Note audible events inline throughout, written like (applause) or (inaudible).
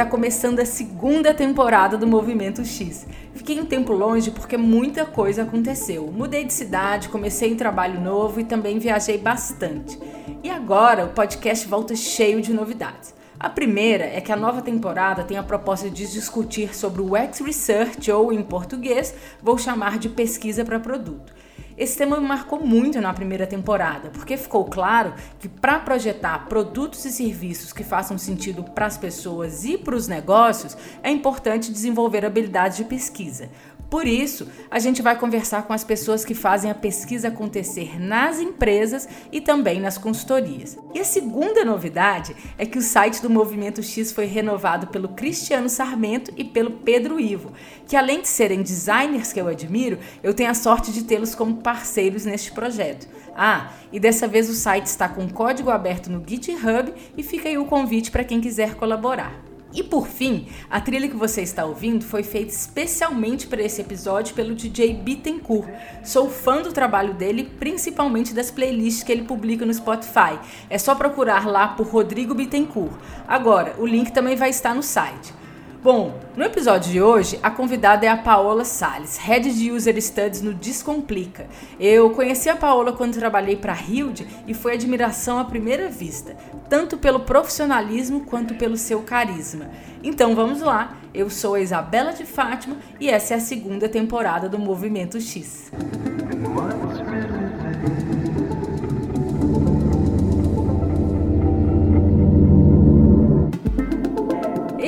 tá começando a segunda temporada do Movimento X. Fiquei um tempo longe porque muita coisa aconteceu. Mudei de cidade, comecei um trabalho novo e também viajei bastante. E agora o podcast volta cheio de novidades. A primeira é que a nova temporada tem a proposta de discutir sobre o X Research, ou em português, vou chamar de pesquisa para produto. Esse tema me marcou muito na primeira temporada, porque ficou claro que para projetar produtos e serviços que façam sentido para as pessoas e para os negócios, é importante desenvolver habilidades de pesquisa. Por isso, a gente vai conversar com as pessoas que fazem a pesquisa acontecer nas empresas e também nas consultorias. E a segunda novidade é que o site do Movimento X foi renovado pelo Cristiano Sarmento e pelo Pedro Ivo, que além de serem designers que eu admiro, eu tenho a sorte de tê-los como parceiros neste projeto. Ah, e dessa vez o site está com código aberto no GitHub e fica aí o convite para quem quiser colaborar. E por fim, a trilha que você está ouvindo foi feita especialmente para esse episódio pelo DJ Bittencourt. Sou fã do trabalho dele, principalmente das playlists que ele publica no Spotify. É só procurar lá por Rodrigo Bittencourt. Agora, o link também vai estar no site. Bom, no episódio de hoje, a convidada é a Paola Sales, Head de User Studies no Descomplica. Eu conheci a Paola quando trabalhei para a Hilde e foi admiração à primeira vista, tanto pelo profissionalismo quanto pelo seu carisma. Então vamos lá, eu sou a Isabela de Fátima e essa é a segunda temporada do Movimento X.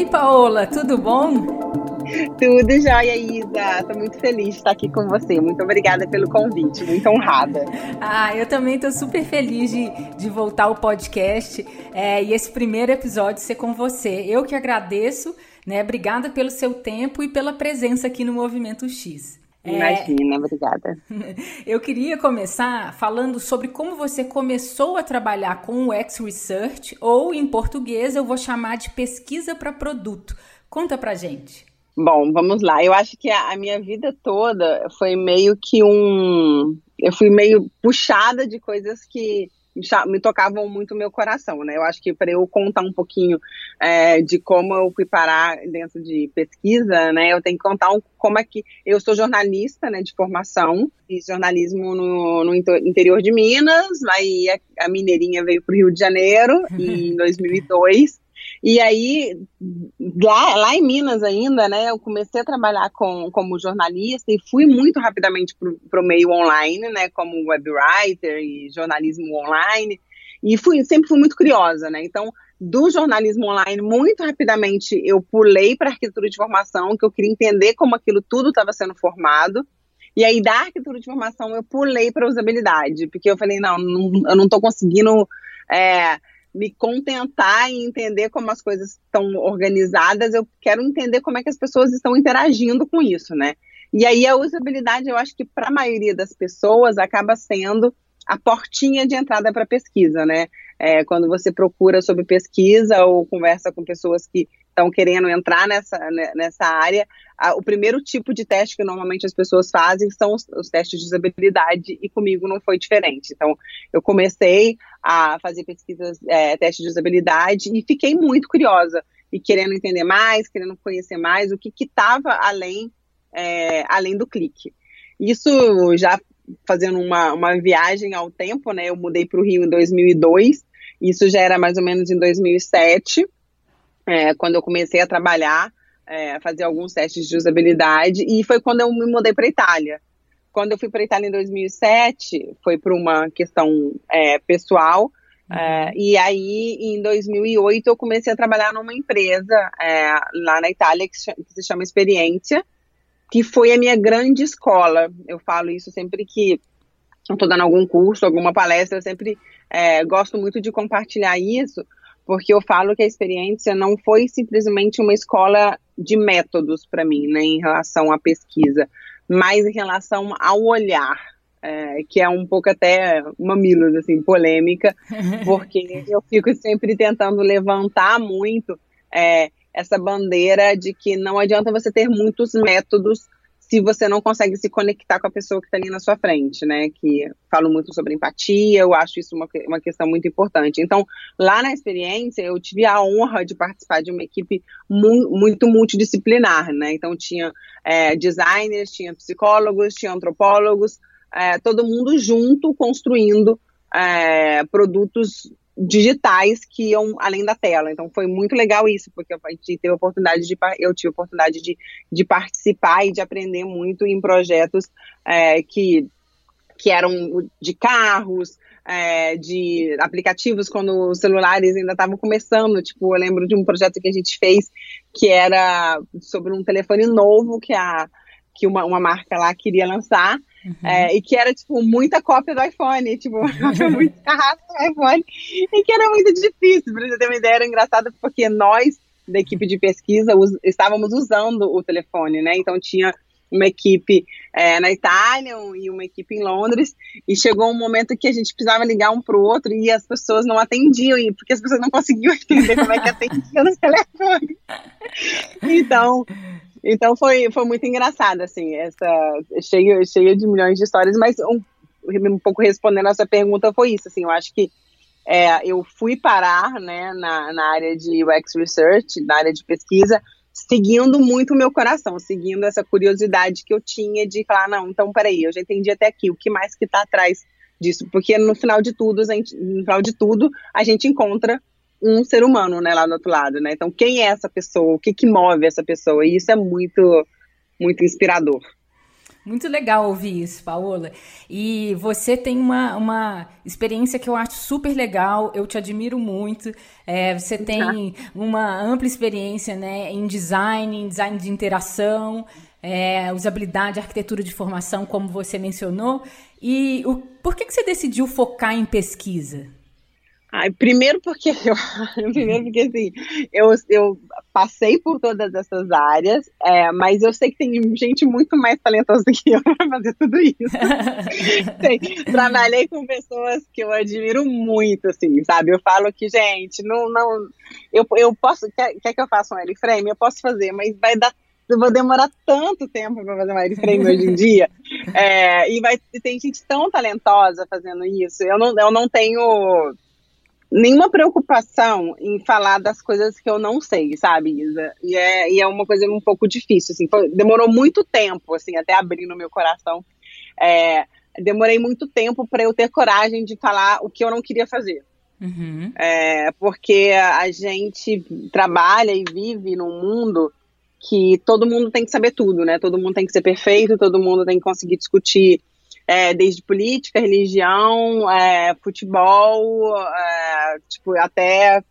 Ei, Paola, tudo bom? Tudo jóia, Isa. Estou muito feliz de estar aqui com você. Muito obrigada pelo convite, muito honrada. Ah, eu também estou super feliz de, de voltar ao podcast é, e esse primeiro episódio ser com você. Eu que agradeço, né? Obrigada pelo seu tempo e pela presença aqui no Movimento X. É. Imagina, é... obrigada. (laughs) Eu queria começar falando sobre como você começou a trabalhar com o X Research, ou em português eu vou chamar de pesquisa para produto. Conta pra gente. Bom, vamos lá. Eu acho que a, a minha vida toda foi meio que um. Eu fui meio puxada de coisas que me tocavam muito o meu coração, né? Eu acho que para eu contar um pouquinho é, de como eu fui parar dentro de pesquisa, né? Eu tenho que contar um, como é que eu sou jornalista, né? De formação, fiz jornalismo no, no interior de Minas, aí a, a mineirinha veio para o Rio de Janeiro em (laughs) 2002 e aí, lá, lá em Minas ainda, né, eu comecei a trabalhar com, como jornalista e fui muito rapidamente para o meio online, né, como web writer e jornalismo online. E fui, sempre fui muito curiosa, né? Então, do jornalismo online, muito rapidamente eu pulei para arquitetura de formação, que eu queria entender como aquilo tudo estava sendo formado. E aí, da arquitetura de formação, eu pulei para usabilidade, porque eu falei, não, não eu não estou conseguindo é, me contentar em entender como as coisas estão organizadas, eu quero entender como é que as pessoas estão interagindo com isso, né? E aí a usabilidade, eu acho que para a maioria das pessoas acaba sendo a portinha de entrada para pesquisa, né? É, quando você procura sobre pesquisa ou conversa com pessoas que estão querendo entrar nessa, né, nessa área, a, o primeiro tipo de teste que normalmente as pessoas fazem são os, os, testes de usabilidade e comigo não foi diferente. Então, eu comecei a fazer pesquisas, é, testes de usabilidade e fiquei muito curiosa e querendo entender mais, querendo conhecer mais o que estava além, é, além do clique. Isso já fazendo uma, uma viagem ao tempo, né? Eu mudei para o Rio em 2002, isso já era mais ou menos em 2007 é, quando eu comecei a trabalhar, é, fazer alguns testes de usabilidade, e foi quando eu me mudei para a Itália. Quando eu fui para a Itália em 2007, foi por uma questão é, pessoal, é, uhum. e aí em 2008 eu comecei a trabalhar numa empresa é, lá na Itália que se, que se chama Experiência, que foi a minha grande escola. Eu falo isso sempre que estou dando algum curso, alguma palestra, eu sempre é, gosto muito de compartilhar isso, porque eu falo que a experiência não foi simplesmente uma escola de métodos para mim, né, em relação à pesquisa, mas em relação ao olhar, é, que é um pouco até mamilos, assim, polêmica, (laughs) porque eu fico sempre tentando levantar muito é, essa bandeira de que não adianta você ter muitos métodos se você não consegue se conectar com a pessoa que está ali na sua frente, né? Que falo muito sobre empatia, eu acho isso uma, uma questão muito importante. Então, lá na experiência, eu tive a honra de participar de uma equipe mu muito multidisciplinar, né? Então, tinha é, designers, tinha psicólogos, tinha antropólogos, é, todo mundo junto construindo é, produtos digitais que iam além da tela. Então foi muito legal isso, porque a gente teve a oportunidade de eu tive a oportunidade de, de participar e de aprender muito em projetos é, que, que eram de carros, é, de aplicativos quando os celulares ainda estavam começando. Tipo, eu lembro de um projeto que a gente fez que era sobre um telefone novo que a que uma, uma marca lá queria lançar Uhum. É, e que era, tipo, muita cópia do iPhone, tipo, (laughs) (laughs) muito carrado do iPhone, e que era muito difícil. Pra você ter uma ideia, era engraçado porque nós, da equipe de pesquisa, us, estávamos usando o telefone, né? Então tinha uma equipe é, na Itália e uma equipe em Londres, e chegou um momento que a gente precisava ligar um para o outro e as pessoas não atendiam, porque as pessoas não conseguiam (laughs) entender como é que atendia no telefone. Então, então foi, foi muito engraçado, assim, essa cheio, cheio de milhões de histórias, mas um, um pouco respondendo a sua pergunta foi isso, assim, eu acho que é, eu fui parar, né, na, na área de UX Research, na área de pesquisa, seguindo muito o meu coração, seguindo essa curiosidade que eu tinha de falar, não, então peraí, eu já entendi até aqui, o que mais que está atrás disso? Porque no final de tudo, gente, no final de tudo, a gente encontra um ser humano, né, lá do outro lado, né? Então, quem é essa pessoa? O que que move essa pessoa? E isso é muito, muito inspirador. Muito legal ouvir isso, Paola. E você tem uma, uma experiência que eu acho super legal, eu te admiro muito. É, você tem uma ampla experiência né, em design, em design de interação, é, usabilidade, arquitetura de formação, como você mencionou. E o, por que, que você decidiu focar em pesquisa? Primeiro porque (laughs) eu, primeiro porque assim, eu, eu passei por todas essas áreas, é, mas eu sei que tem gente muito mais talentosa que eu (laughs) para fazer tudo isso. (laughs) trabalhei com pessoas que eu admiro muito, assim, sabe? Eu falo que, gente, não, não, eu, eu posso, quer, quer que eu faça um airframe? Eu posso fazer, mas vai dar eu vou demorar tanto tempo para fazer um wireframe hoje em dia. É, e vai tem gente tão talentosa fazendo isso. Eu não, eu não tenho nenhuma preocupação em falar das coisas que eu não sei, sabe, Isa? E é, e é uma coisa um pouco difícil, assim, foi, demorou muito tempo, assim, até abrir no meu coração. É, demorei muito tempo para eu ter coragem de falar o que eu não queria fazer. Uhum. É, porque a gente trabalha e vive num mundo que todo mundo tem que saber tudo, né? Todo mundo tem que ser perfeito, todo mundo tem que conseguir discutir é, desde política, religião, é, futebol, é, tipo, até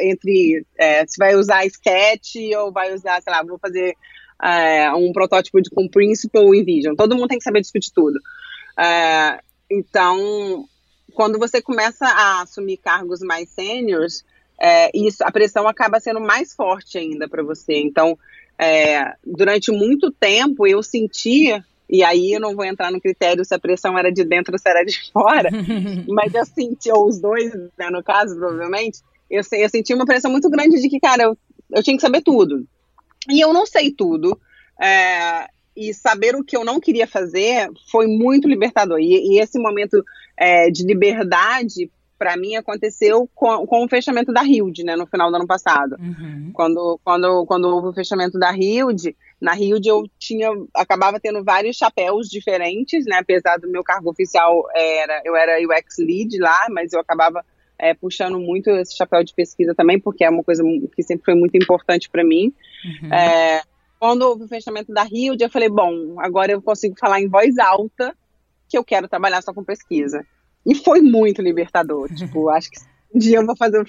entre é, se vai usar sketch ou vai usar, sei lá, vou fazer é, um protótipo de com Principle em Vision. Todo mundo tem que saber discutir tudo. É, então, quando você começa a assumir cargos mais sêniores, isso, a pressão acaba sendo mais forte ainda para você. Então, durante muito tempo eu sentia e aí eu não vou entrar no critério se a pressão era de dentro ou se era de (laughs) fora, (laughs) mas eu senti, ou os dois, né, no caso, provavelmente, eu, eu senti uma pressão muito grande de que, cara, eu, eu tinha que saber tudo. E eu não sei tudo. É, e saber o que eu não queria fazer foi muito libertador. E, e esse momento é, de liberdade para mim aconteceu com, com, o fechamento da Hilde, né, no final do ano passado. Uhum. Quando, quando, quando houve o fechamento da Hilde, na Hilde eu tinha, acabava tendo vários chapéus diferentes, né, apesar do meu cargo oficial era, eu era UX Lead lá, mas eu acabava é, puxando muito esse chapéu de pesquisa também, porque é uma coisa que sempre foi muito importante para mim. Uhum. É, quando houve o fechamento da Hilde, eu falei, bom, agora eu consigo falar em voz alta que eu quero trabalhar só com pesquisa. E foi muito libertador. (laughs) Tipo, acho que um dia eu vou fazer.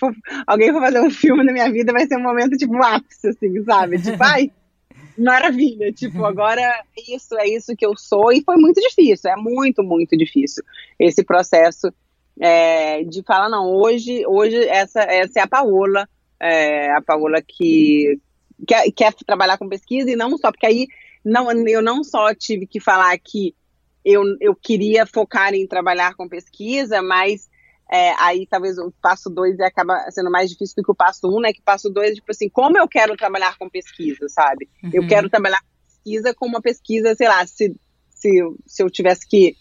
alguém vai fazer um filme na minha vida, vai ser um momento, tipo, ápice, assim, sabe? Tipo, ai, (laughs) maravilha. Tipo, agora é isso, é isso que eu sou. E foi muito difícil, é muito, muito difícil esse processo é, de falar, não, hoje, hoje essa, essa é a Paola, é, a Paola que quer, quer trabalhar com pesquisa, e não só, porque aí não, eu não só tive que falar que eu, eu queria focar em trabalhar com pesquisa, mas é, aí talvez o passo dois acaba sendo mais difícil do que o passo um, né? Que o passo dois, tipo assim, como eu quero trabalhar com pesquisa, sabe? Uhum. Eu quero trabalhar com pesquisa como uma pesquisa, sei lá, se, se, se eu tivesse que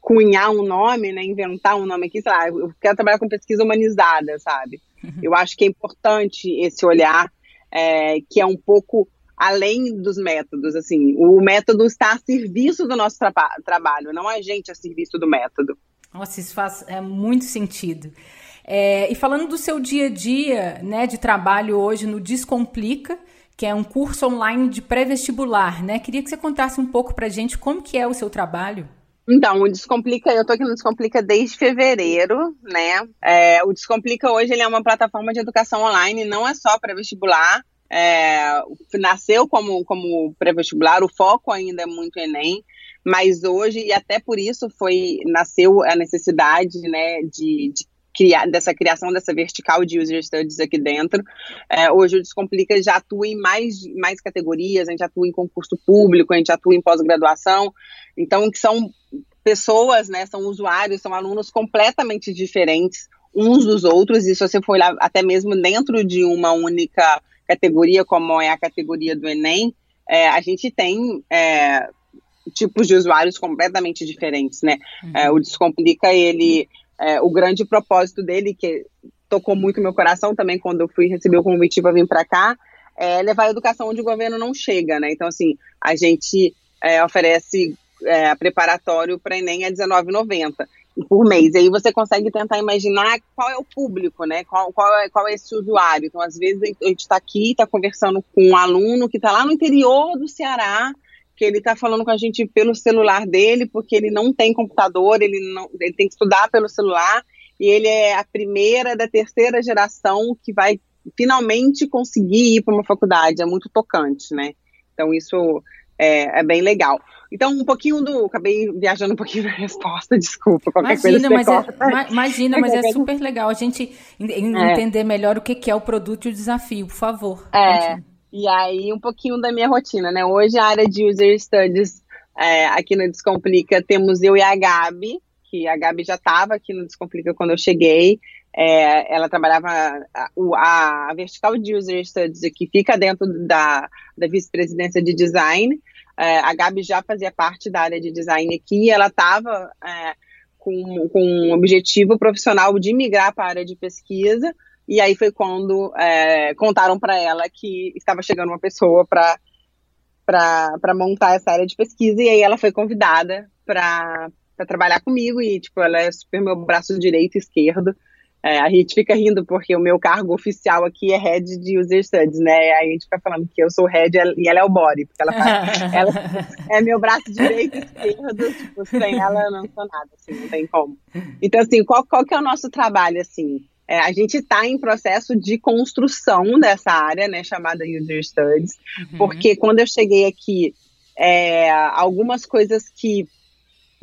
cunhar um nome, né, inventar um nome aqui, sei lá, eu quero trabalhar com pesquisa humanizada, sabe? Uhum. Eu acho que é importante esse olhar é, que é um pouco além dos métodos, assim, o método está a serviço do nosso tra trabalho, não a gente a serviço do método. Nossa, isso faz é, muito sentido. É, e falando do seu dia a dia, né, de trabalho hoje no Descomplica, que é um curso online de pré-vestibular, né? Queria que você contasse um pouco para gente como que é o seu trabalho. Então, o Descomplica, eu tô aqui no Descomplica desde fevereiro, né? É, o Descomplica hoje ele é uma plataforma de educação online, não é só para vestibular. É, nasceu como, como pré-vestibular, o foco ainda é muito Enem, mas hoje, e até por isso foi nasceu a necessidade né, de, de criar, dessa criação dessa vertical de user studies aqui dentro. É, hoje o Descomplica já atua em mais, mais categorias, a gente atua em concurso público, a gente atua em pós-graduação, então que são pessoas, né, são usuários, são alunos completamente diferentes uns dos outros, e se você for olhar até mesmo dentro de uma única categoria, como é a categoria do Enem, é, a gente tem é, tipos de usuários completamente diferentes, né? Uhum. É, o Descomplica, ele, é, o grande propósito dele, que tocou muito meu coração também quando eu fui receber o convite para vir para cá, é levar a educação onde o governo não chega, né? Então, assim, a gente é, oferece é, preparatório para Enem a R$19,90 por mês. Aí você consegue tentar imaginar qual é o público, né? Qual, qual, é, qual é esse usuário. Então, às vezes, a gente está aqui, está conversando com um aluno que está lá no interior do Ceará, que ele está falando com a gente pelo celular dele, porque ele não tem computador, ele, não, ele tem que estudar pelo celular, e ele é a primeira da terceira geração que vai finalmente conseguir ir para uma faculdade. É muito tocante, né? Então, isso é, é, bem legal. Então, um pouquinho do. Acabei viajando um pouquinho da resposta, (laughs) desculpa. Qualquer imagina, coisa mas é, imagina, mas (laughs) é super legal a gente é. entender melhor o que é o produto e o desafio, por favor. É. Continue. E aí, um pouquinho da minha rotina, né? Hoje, a área de User Studies é, aqui no Descomplica, temos eu e a Gabi, que a Gabi já estava aqui no Descomplica quando eu cheguei. É, ela trabalhava a, a, vertical de User Studies que fica dentro da, da vice-presidência de design. É, a Gabi já fazia parte da área de design aqui e ela estava é, com, com um objetivo profissional de migrar para a área de pesquisa. E aí foi quando é, contaram para ela que estava chegando uma pessoa para para montar essa área de pesquisa e aí ela foi convidada para trabalhar comigo e tipo ela é super meu braço direito e esquerdo é, a gente fica rindo porque o meu cargo oficial aqui é Head de User Studies, né? Aí a gente fica falando que eu sou Head e ela é o Body, porque ela, faz, (laughs) ela é meu braço direito e esquerdo, tipo, sem ela eu não sou nada, assim, não tem como. Então, assim, qual, qual que é o nosso trabalho, assim? É, a gente está em processo de construção dessa área, né, chamada User Studies, uhum. porque quando eu cheguei aqui, é, algumas coisas que,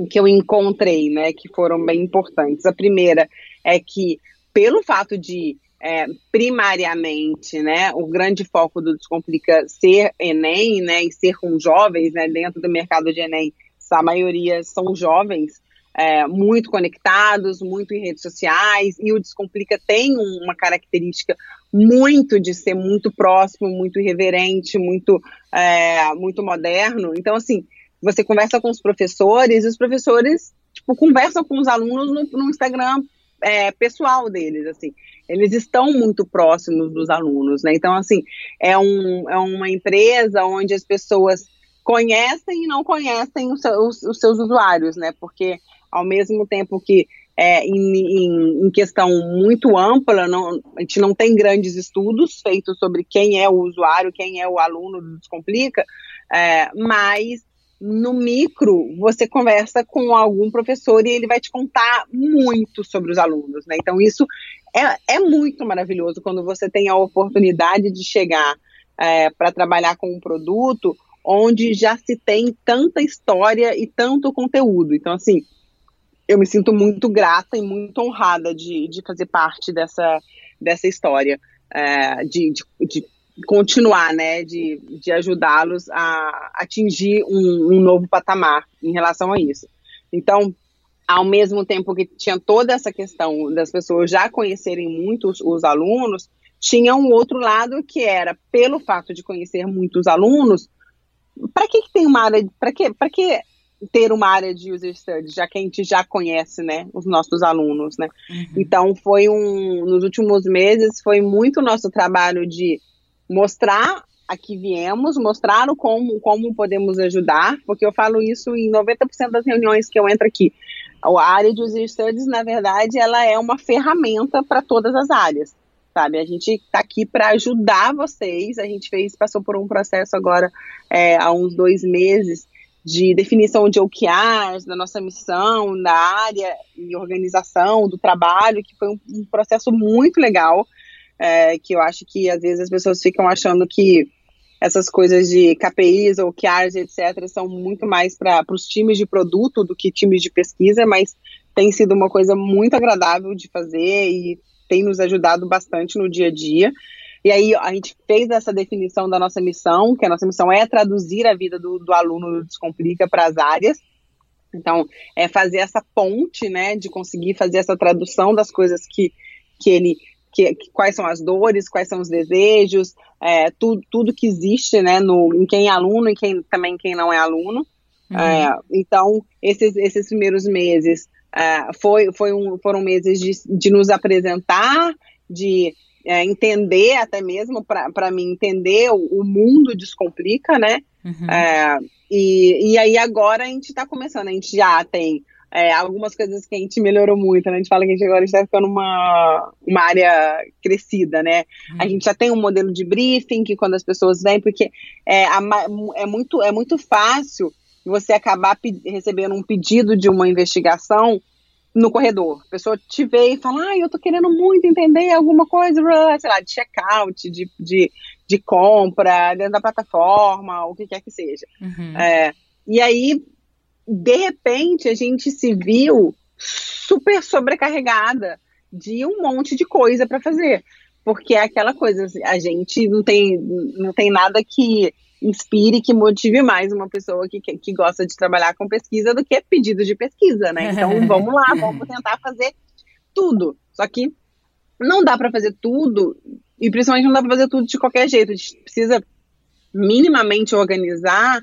que eu encontrei, né, que foram bem importantes. A primeira é que, pelo fato de é, primariamente, né, o grande foco do Descomplica ser Enem, né, e ser com jovens, né, dentro do mercado de Enem, a maioria são jovens, é, muito conectados, muito em redes sociais, e o Descomplica tem uma característica muito de ser muito próximo, muito irreverente, muito, é, muito moderno. Então, assim, você conversa com os professores, e os professores tipo, conversam com os alunos no, no Instagram é, pessoal deles, assim. Eles estão muito próximos dos alunos, né? Então, assim, é, um, é uma empresa onde as pessoas conhecem e não conhecem os, os, os seus usuários, né? Porque ao mesmo tempo que é, em, em, em, questão muito ampla, não, a gente não tem grandes estudos feitos sobre quem é o usuário, quem é o aluno do Descomplica, é, mas no micro, você conversa com algum professor e ele vai te contar muito sobre os alunos, né? Então, isso é, é muito maravilhoso quando você tem a oportunidade de chegar é, para trabalhar com um produto onde já se tem tanta história e tanto conteúdo. Então, assim, eu me sinto muito grata e muito honrada de, de fazer parte dessa, dessa história, é, de, de, de continuar, né, de, de ajudá-los a atingir um, um novo patamar em relação a isso. Então, ao mesmo tempo que tinha toda essa questão das pessoas já conhecerem muito os, os, alunos, tinha um outro lado que era, pelo fato de conhecer muitos alunos, para que, que tem uma área, para que, que ter uma área de user studies, já que a gente já conhece, né, os nossos alunos, né? Uhum. Então foi um, nos últimos meses foi muito nosso trabalho de mostrar a que viemos, mostrar como, como podemos ajudar, porque eu falo isso em 90% das reuniões que eu entro aqui. A área de user studies, na verdade, ela é uma ferramenta para todas as áreas, sabe? A gente está aqui para ajudar vocês. A gente fez, passou por um processo agora é, há uns dois meses de definição de OKRs, da nossa missão, da área e organização do trabalho, que foi um, um processo muito legal. É, que eu acho que às vezes as pessoas ficam achando que essas coisas de KPIs ou QRs, etc., são muito mais para os times de produto do que times de pesquisa, mas tem sido uma coisa muito agradável de fazer e tem nos ajudado bastante no dia a dia. E aí a gente fez essa definição da nossa missão, que a nossa missão é traduzir a vida do, do aluno do Descomplica para as áreas. Então, é fazer essa ponte, né, de conseguir fazer essa tradução das coisas que, que ele que, que, quais são as dores, quais são os desejos, é, tudo, tudo que existe né, no, em quem é aluno e quem, também quem não é aluno. Uhum. É, então, esses, esses primeiros meses é, foi, foi um, foram meses de, de nos apresentar, de é, entender até mesmo, para mim, entender o, o, mundo descomplica, né? Uhum. É, e, e aí agora a gente está começando, a gente já tem é, algumas coisas que a gente melhorou muito, né? A gente fala que a gente agora está ficando uma, uma área crescida, né? Uhum. A gente já tem um modelo de briefing que quando as pessoas vêm, porque é, a, é, muito, é muito fácil você acabar recebendo um pedido de uma investigação no corredor. A pessoa te vê e fala, ah, eu tô querendo muito entender alguma coisa, sei lá, de checkout, de, de, de compra, dentro da plataforma, o que quer que seja. Uhum. É, e aí de repente a gente se viu super sobrecarregada de um monte de coisa para fazer. Porque é aquela coisa, a gente não tem, não tem nada que inspire, que motive mais uma pessoa que, que, que gosta de trabalhar com pesquisa do que pedido de pesquisa, né? Então (laughs) vamos lá, vamos tentar fazer tudo. Só que não dá para fazer tudo, e principalmente não dá para fazer tudo de qualquer jeito. A gente precisa minimamente organizar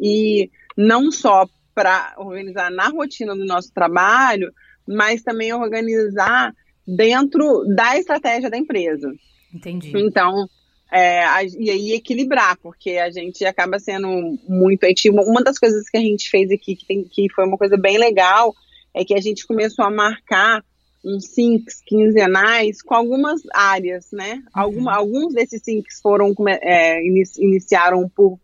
e não só para organizar na rotina do nosso trabalho, mas também organizar dentro da estratégia da empresa. Entendi. Então, é, a, e aí equilibrar, porque a gente acaba sendo muito. uma das coisas que a gente fez aqui, que, tem, que foi uma coisa bem legal, é que a gente começou a marcar uns sinks quinzenais com algumas áreas, né? Uhum. Alguns desses sinks foram é, iniciaram por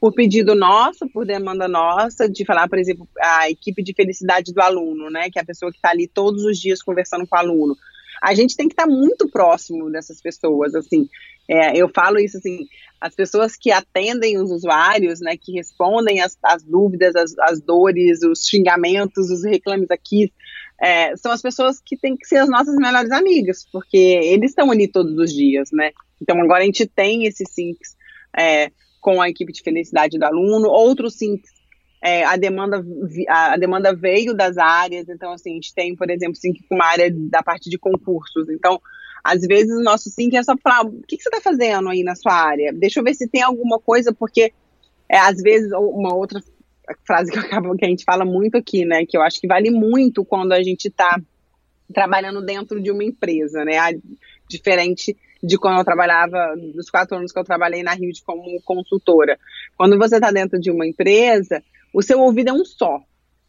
por pedido nosso, por demanda nossa, de falar, por exemplo, a equipe de felicidade do aluno, né, que é a pessoa que está ali todos os dias conversando com o aluno. A gente tem que estar tá muito próximo dessas pessoas, assim. É, eu falo isso assim, as pessoas que atendem os usuários, né, que respondem as, as dúvidas, as, as dores, os xingamentos, os reclames aqui, é, são as pessoas que têm que ser as nossas melhores amigas, porque eles estão ali todos os dias, né? Então agora a gente tem esses sinks é, com a equipe de felicidade do aluno, outros sim, é, a, demanda, a, demanda veio das áreas, então assim, a gente tem, por exemplo, sim, uma área da parte de concursos, então às vezes o nosso sim é só falar, o que, que você está fazendo aí na sua área? Deixa eu ver se tem alguma coisa, porque é, às vezes uma outra frase que, acabo, que a gente fala muito aqui, né, que eu acho que vale muito quando a gente está trabalhando dentro de uma empresa, né, diferente de quando eu trabalhava, dos quatro anos que eu trabalhei na Rio como consultora. Quando você está dentro de uma empresa, o seu ouvido é um só.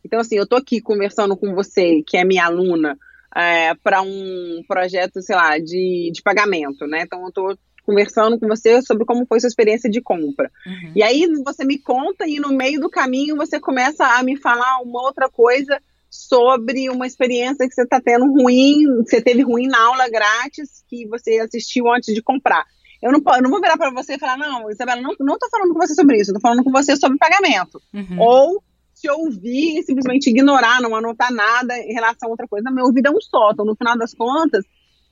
Então, assim, eu estou aqui conversando com você, que é minha aluna, é, para um projeto, sei lá, de, de pagamento, né? Então, eu estou conversando com você sobre como foi sua experiência de compra. Uhum. E aí você me conta e no meio do caminho você começa a me falar uma outra coisa sobre uma experiência que você está tendo ruim, você teve ruim na aula grátis que você assistiu antes de comprar. Eu não, eu não vou virar para você e falar, não, Isabela, não, não tô falando com você sobre isso, eu tô falando com você sobre pagamento. Uhum. Ou te ouvir e simplesmente ignorar, não anotar nada em relação a outra coisa. Meu ouvido é um só, então no final das contas,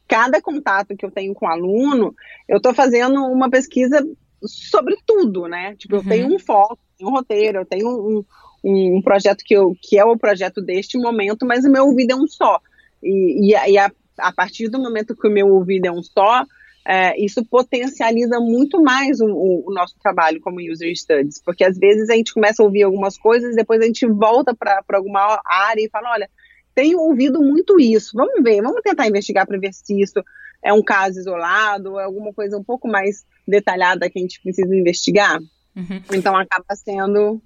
cada contato que eu tenho com o aluno, eu estou fazendo uma pesquisa sobre tudo, né? Tipo, uhum. eu tenho um foco, um roteiro, eu tenho um, um, um, projeto que, eu, que é o projeto deste momento, mas o meu ouvido é um só. E, e, e a, a, partir do momento que o meu ouvido é um só, é, isso potencializa muito mais o, o, nosso trabalho como user studies, porque às vezes a gente começa a ouvir algumas coisas, depois a gente volta para alguma área e fala, olha, tenho ouvido muito isso, vamos ver, vamos tentar investigar para ver se isso é um caso isolado, ou é alguma coisa um pouco mais detalhada que a gente precisa investigar. Uhum. Então acaba sendo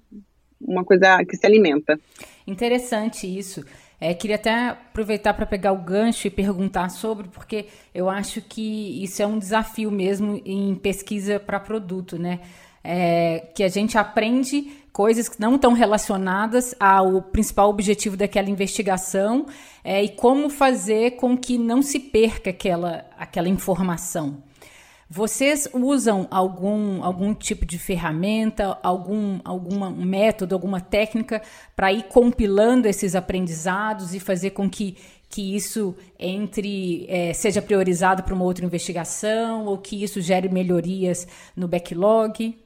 uma coisa que se alimenta. Interessante isso. É, queria até aproveitar para pegar o gancho e perguntar sobre, porque eu acho que isso é um desafio mesmo em pesquisa para produto, né? É, que a gente aprende coisas que não estão relacionadas ao principal objetivo daquela investigação é, e como fazer com que não se perca aquela, aquela informação. Vocês usam algum, algum tipo de ferramenta, algum alguma, um método, alguma técnica para ir compilando esses aprendizados e fazer com que, que isso entre, é, seja priorizado para uma outra investigação ou que isso gere melhorias no backlog?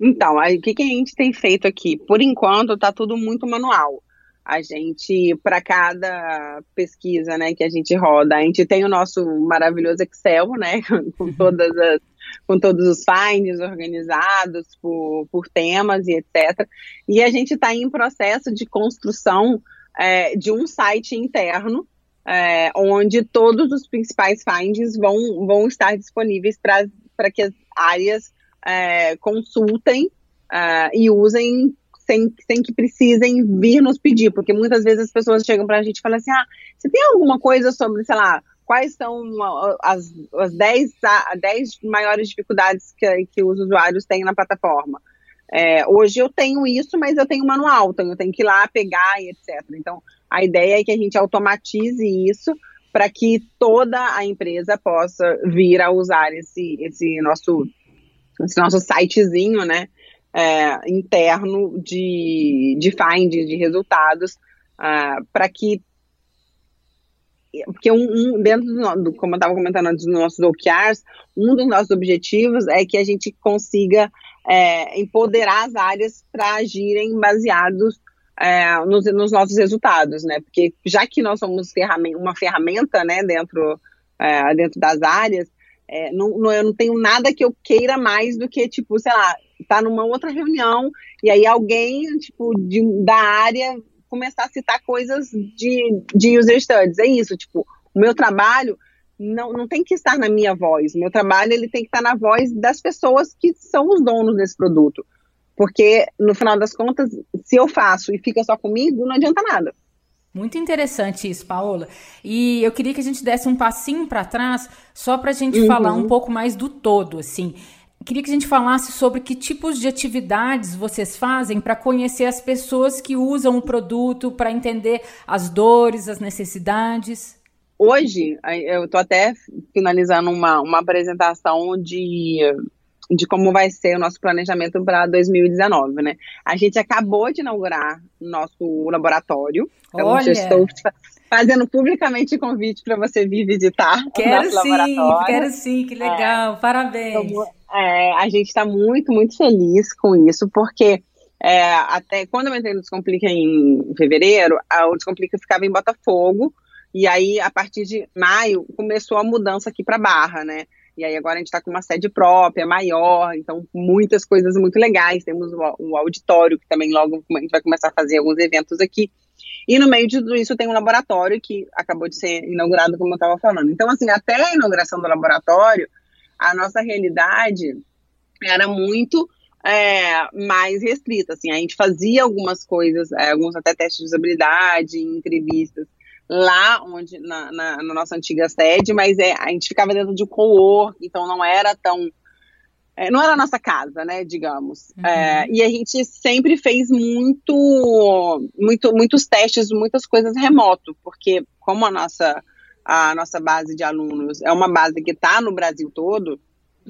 Então, aí, o que, que a gente tem feito aqui? Por enquanto, está tudo muito manual a gente, para cada pesquisa né, que a gente roda, a gente tem o nosso maravilhoso Excel, né, (laughs) com uhum. todas as, com todos os finds organizados por, por temas e etc. E a gente está em processo de construção é, de um site interno, é, onde todos os principais finds vão, vão estar disponíveis para que as áreas é, consultem é, e usem sem, sem que precisem vir nos pedir, porque muitas vezes as pessoas chegam para a gente e falam assim: ah, você tem alguma coisa sobre, sei lá, quais são as, as 10, 10 maiores dificuldades que, que os usuários têm na plataforma? É, hoje eu tenho isso, mas eu tenho manual, então eu tenho que ir lá pegar e etc. Então, a ideia é que a gente automatize isso para que toda a empresa possa vir a usar esse, esse nosso esse nosso sitezinho, né? É, interno de, de findings, de resultados, uh, para que porque um, um, dentro do, do, como eu estava comentando antes dos nossos OKRs, um dos nossos objetivos é que a gente consiga é, empoderar as áreas para agirem baseados é, nos, nos, nossos resultados, né? Porque já que nós somos uma ferramenta, né, dentro, é, dentro das áreas, é, não, não, eu não tenho nada que eu queira mais do que, tipo, sei lá, tá numa outra reunião e aí alguém, tipo, de, da área começar a citar coisas de, de user studies. É isso, tipo, o meu trabalho não, não tem que estar na minha voz. O meu trabalho ele tem que estar na voz das pessoas que são os donos desse produto. Porque, no final das contas, se eu faço e fica só comigo, não adianta nada. Muito interessante isso, Paola. E eu queria que a gente desse um passinho para trás, só para a gente uhum. falar um pouco mais do todo, assim. Queria que a gente falasse sobre que tipos de atividades vocês fazem para conhecer as pessoas que usam o produto, para entender as dores, as necessidades. Hoje, eu estou até finalizando uma, uma apresentação de, de como vai ser o nosso planejamento para 2019, né? A gente acabou de inaugurar nosso laboratório. Então, Olha. estou fazendo publicamente convite para você vir visitar quero o nosso sim, laboratório. Quero sim, que legal, é, parabéns. Então, é, a gente está muito, muito feliz com isso, porque é, até quando eu entrei no Descomplica em fevereiro, a, o Descomplica ficava em Botafogo, e aí a partir de maio começou a mudança aqui para Barra, né? E aí agora a gente está com uma sede própria, maior, então muitas coisas muito legais. Temos o, o auditório, que também logo a gente vai começar a fazer alguns eventos aqui. E no meio de tudo isso tem um laboratório que acabou de ser inaugurado, como eu estava falando. Então, assim, até a inauguração do laboratório, a nossa realidade era muito é, mais restrita. Assim, a gente fazia algumas coisas, é, alguns até testes de usabilidade, entrevistas lá onde na, na, na, nossa antiga sede, mas é, a gente ficava dentro de um co-work, então não era tão é, não era a nossa casa, né, digamos. Uhum. É, e a gente sempre fez muito, muito, muitos testes, muitas coisas remoto, porque como a nossa, a nossa base de alunos. É uma base que está no Brasil todo,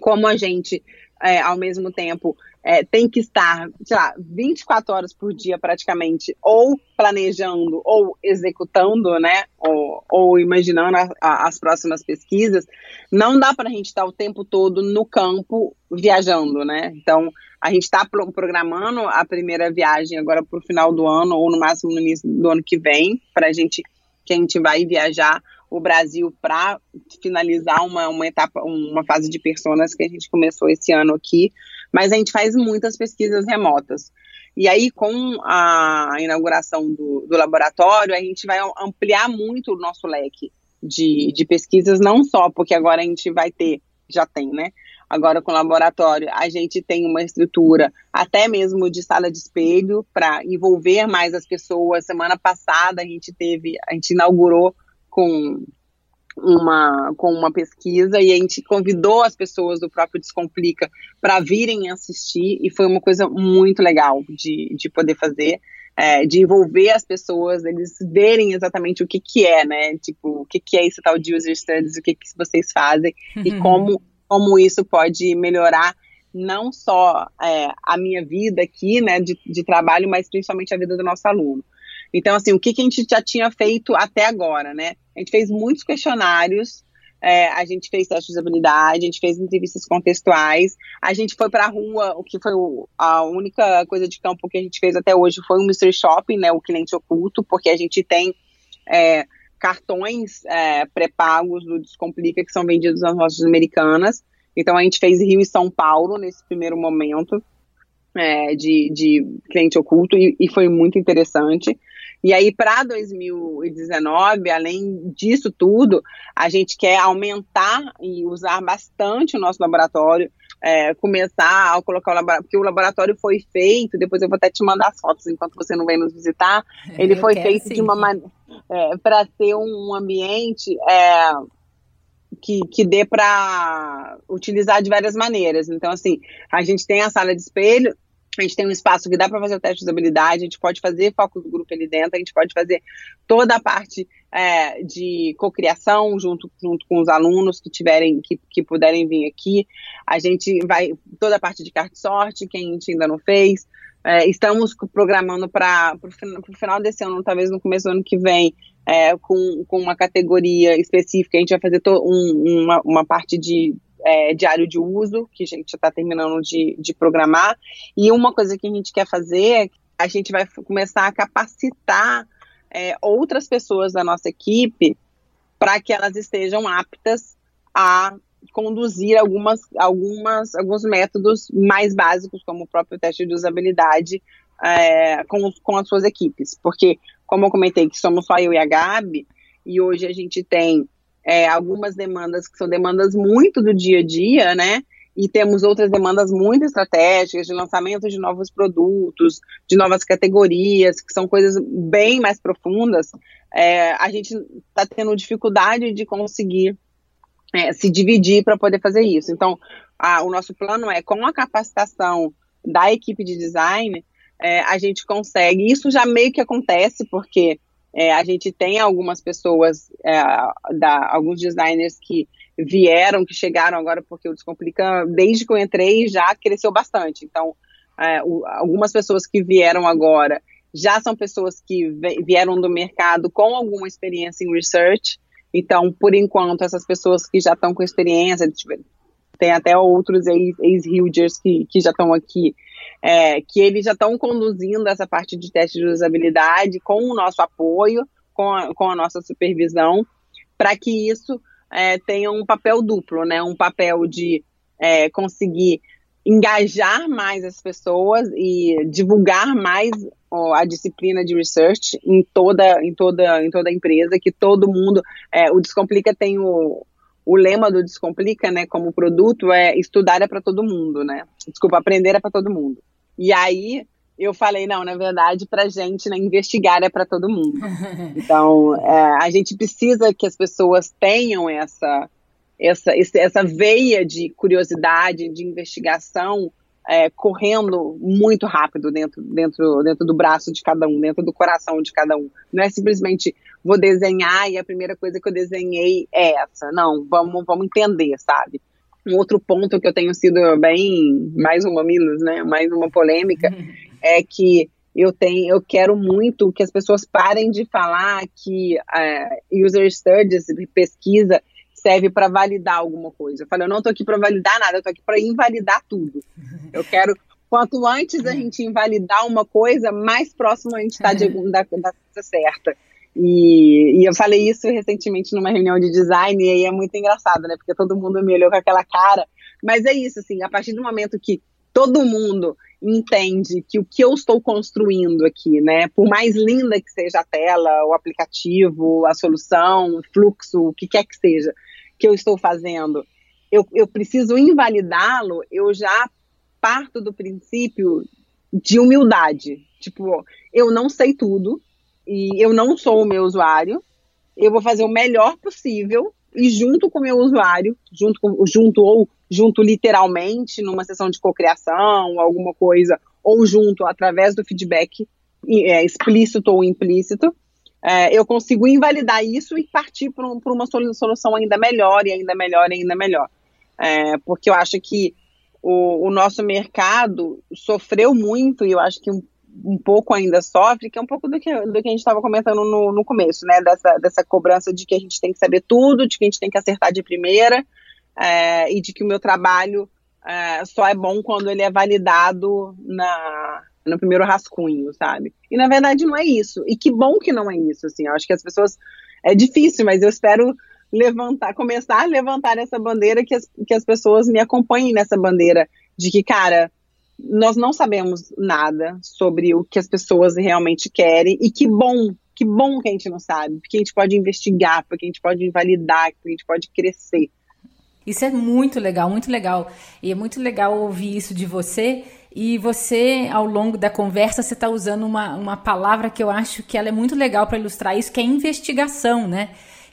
como a gente, é, ao mesmo tempo, é, tem que estar, sei lá, 24 horas por dia praticamente, ou planejando, ou executando, né, ou, ou imaginando a, a, as próximas pesquisas, não dá para a gente estar o tempo todo no campo viajando, né? Então, a gente está pro, programando a primeira viagem agora para o final do ano, ou no máximo no início do ano que vem, para a gente, que a gente vai viajar o Brasil para finalizar uma, uma etapa, uma fase de personas que a gente começou esse ano aqui, mas a gente faz muitas pesquisas remotas. E aí, com a inauguração do, do laboratório, a gente vai ampliar muito o nosso leque de, de pesquisas, não só porque agora a gente vai ter, já tem, né? Agora com o laboratório, a gente tem uma estrutura até mesmo de sala de espelho para envolver mais as pessoas. Semana passada a gente teve, a gente inaugurou com uma, com uma pesquisa e a gente convidou as pessoas do próprio Descomplica para virem assistir e foi uma coisa muito legal de, de poder fazer. É, de envolver as pessoas, eles verem exatamente o que que é, né? Tipo, o que que é esse tal de user studies, o que que vocês fazem uhum. e como, como isso pode melhorar não só é, a minha vida aqui, né, de, de trabalho, mas principalmente a vida do nosso aluno. Então, assim, o que, que a gente já tinha feito até agora, né? A gente fez muitos questionários, é, a gente fez teste de usabilidade, a gente fez entrevistas contextuais, a gente foi para a rua, o que foi o, a única coisa de campo que a gente fez até hoje foi o Mystery Shopping, né, o cliente oculto, porque a gente tem é, cartões é, pré-pagos do Descomplica que são vendidos nas lojas americanas. Então a gente fez Rio e São Paulo nesse primeiro momento é, de, de cliente oculto e, e foi muito interessante. E aí, para 2019, além disso tudo, a gente quer aumentar e usar bastante o nosso laboratório, é, começar a colocar o laboratório, porque o laboratório foi feito, depois eu vou até te mandar as fotos enquanto você não vem nos visitar, (laughs) ele eu foi feito sim. de uma maneira, é, para ter um ambiente é, que, que dê para utilizar de várias maneiras. Então, assim, a gente tem a sala de espelho, a gente tem um espaço que dá para fazer o teste de usabilidade, a gente pode fazer foco do grupo ali dentro, a gente pode fazer toda a parte é, de cocriação junto, junto com os alunos que tiverem, que, que puderem vir aqui. A gente vai, toda a parte de carte sorte, quem a gente ainda não fez. É, estamos programando para o final desse ano, talvez no começo do ano que vem, é, com, com uma categoria específica. A gente vai fazer um, uma, uma parte de é, diário de uso, que a gente já está terminando de, de programar. E uma coisa que a gente quer fazer, a gente vai começar a capacitar é, outras pessoas da nossa equipe para que elas estejam aptas a conduzir algumas, algumas, alguns métodos mais básicos, como o próprio teste de usabilidade, é, com, com as suas equipes. Porque, como eu comentei, que somos só eu e a Gabi, e hoje a gente tem é, algumas demandas que são demandas muito do dia a dia, né? E temos outras demandas muito estratégicas de lançamento de novos produtos, de novas categorias, que são coisas bem mais profundas. É, a gente está tendo dificuldade de conseguir é, se dividir para poder fazer isso. Então, a, o nosso plano é, com a capacitação da equipe de design, é, a gente consegue. Isso já meio que acontece, porque é, a gente tem algumas pessoas, é, da, alguns designers que vieram, que chegaram agora, porque o Descomplica, desde que eu entrei, já cresceu bastante. Então, é, o, algumas pessoas que vieram agora já são pessoas que vieram do mercado com alguma experiência em research. Então, por enquanto, essas pessoas que já estão com experiência, tem até outros ex-Hilders que, que já estão aqui, é, que eles já estão conduzindo essa parte de teste de usabilidade com o nosso apoio, com a, com a nossa supervisão, para que isso é, tenha um papel duplo, né? Um papel de é, conseguir engajar mais as pessoas e divulgar mais ó, a disciplina de research em toda, em toda, em toda a empresa, que todo mundo, é, o Descomplica tem o, o lema do Descomplica, né, como produto é estudar é para todo mundo, né? Desculpa, aprender é para todo mundo. E aí eu falei, não, na verdade, para gente, né, investigar é para todo mundo. (laughs) Então, é, a gente precisa que as pessoas tenham essa, essa, essa veia de curiosidade, de investigação, é, correndo muito rápido dentro, dentro, dentro do braço de cada um, dentro do coração de cada um. Não é simplesmente vou desenhar e a primeira coisa que eu desenhei é essa. Não, vamos, vamos entender, sabe? Um outro ponto que eu tenho sido bem, mais uma Milos, né? Mais uma polêmica, (laughs) é que eu tenho, eu quero muito que as pessoas parem de falar que uh, user studies, pesquisa, serve para validar alguma coisa. Eu falo, eu não estou aqui para validar nada, eu estou aqui para invalidar tudo. (laughs) Eu quero, quanto antes a gente invalidar uma coisa, mais próximo a gente está (laughs) da, da coisa certa. E, e, eu falei isso recentemente numa reunião de design, e aí é muito engraçado, né? Porque todo mundo me olhou com aquela cara. Mas é isso, assim, a partir do momento que todo mundo entende que o que eu estou construindo aqui, né? Por mais linda que seja a tela, o aplicativo, a solução, o fluxo, o que quer que seja que eu estou fazendo, eu, eu preciso invalidá-lo, eu já parto do princípio de humildade. Tipo, eu não sei tudo e eu não sou o meu usuário. Eu vou fazer o melhor possível e junto com o meu usuário, junto, com, junto ou junto literalmente numa sessão de cocriação, alguma coisa, ou junto através do feedback é, explícito ou implícito, é, eu consigo invalidar isso e partir para um, uma solução ainda melhor e ainda melhor e ainda melhor. É, porque eu acho que o, o, nosso mercado sofreu muito, e eu acho que um, um, pouco ainda sofre, que é um pouco do que, do que a gente estava comentando no, no começo, né? Dessa, dessa cobrança de que a gente tem que saber tudo, de que a gente tem que acertar de primeira, é, e de que o meu trabalho é, só é bom quando ele é validado na, no primeiro rascunho, sabe? E na verdade não é isso. E que bom que não é isso, assim. Eu acho que as pessoas. É difícil, mas eu espero levantar, começar a levantar essa bandeira, que as, que as pessoas me acompanhem nessa bandeira de que, cara, nós não sabemos nada sobre o que as pessoas realmente querem, e que bom, que bom que a gente não sabe, porque a gente pode investigar, porque a gente pode invalidar, porque a gente pode crescer. Isso é muito legal, muito legal. E é muito legal ouvir isso de você. E você, ao longo da conversa, você está usando uma, uma palavra que eu acho que ela é muito legal para ilustrar isso, que é investigação, né?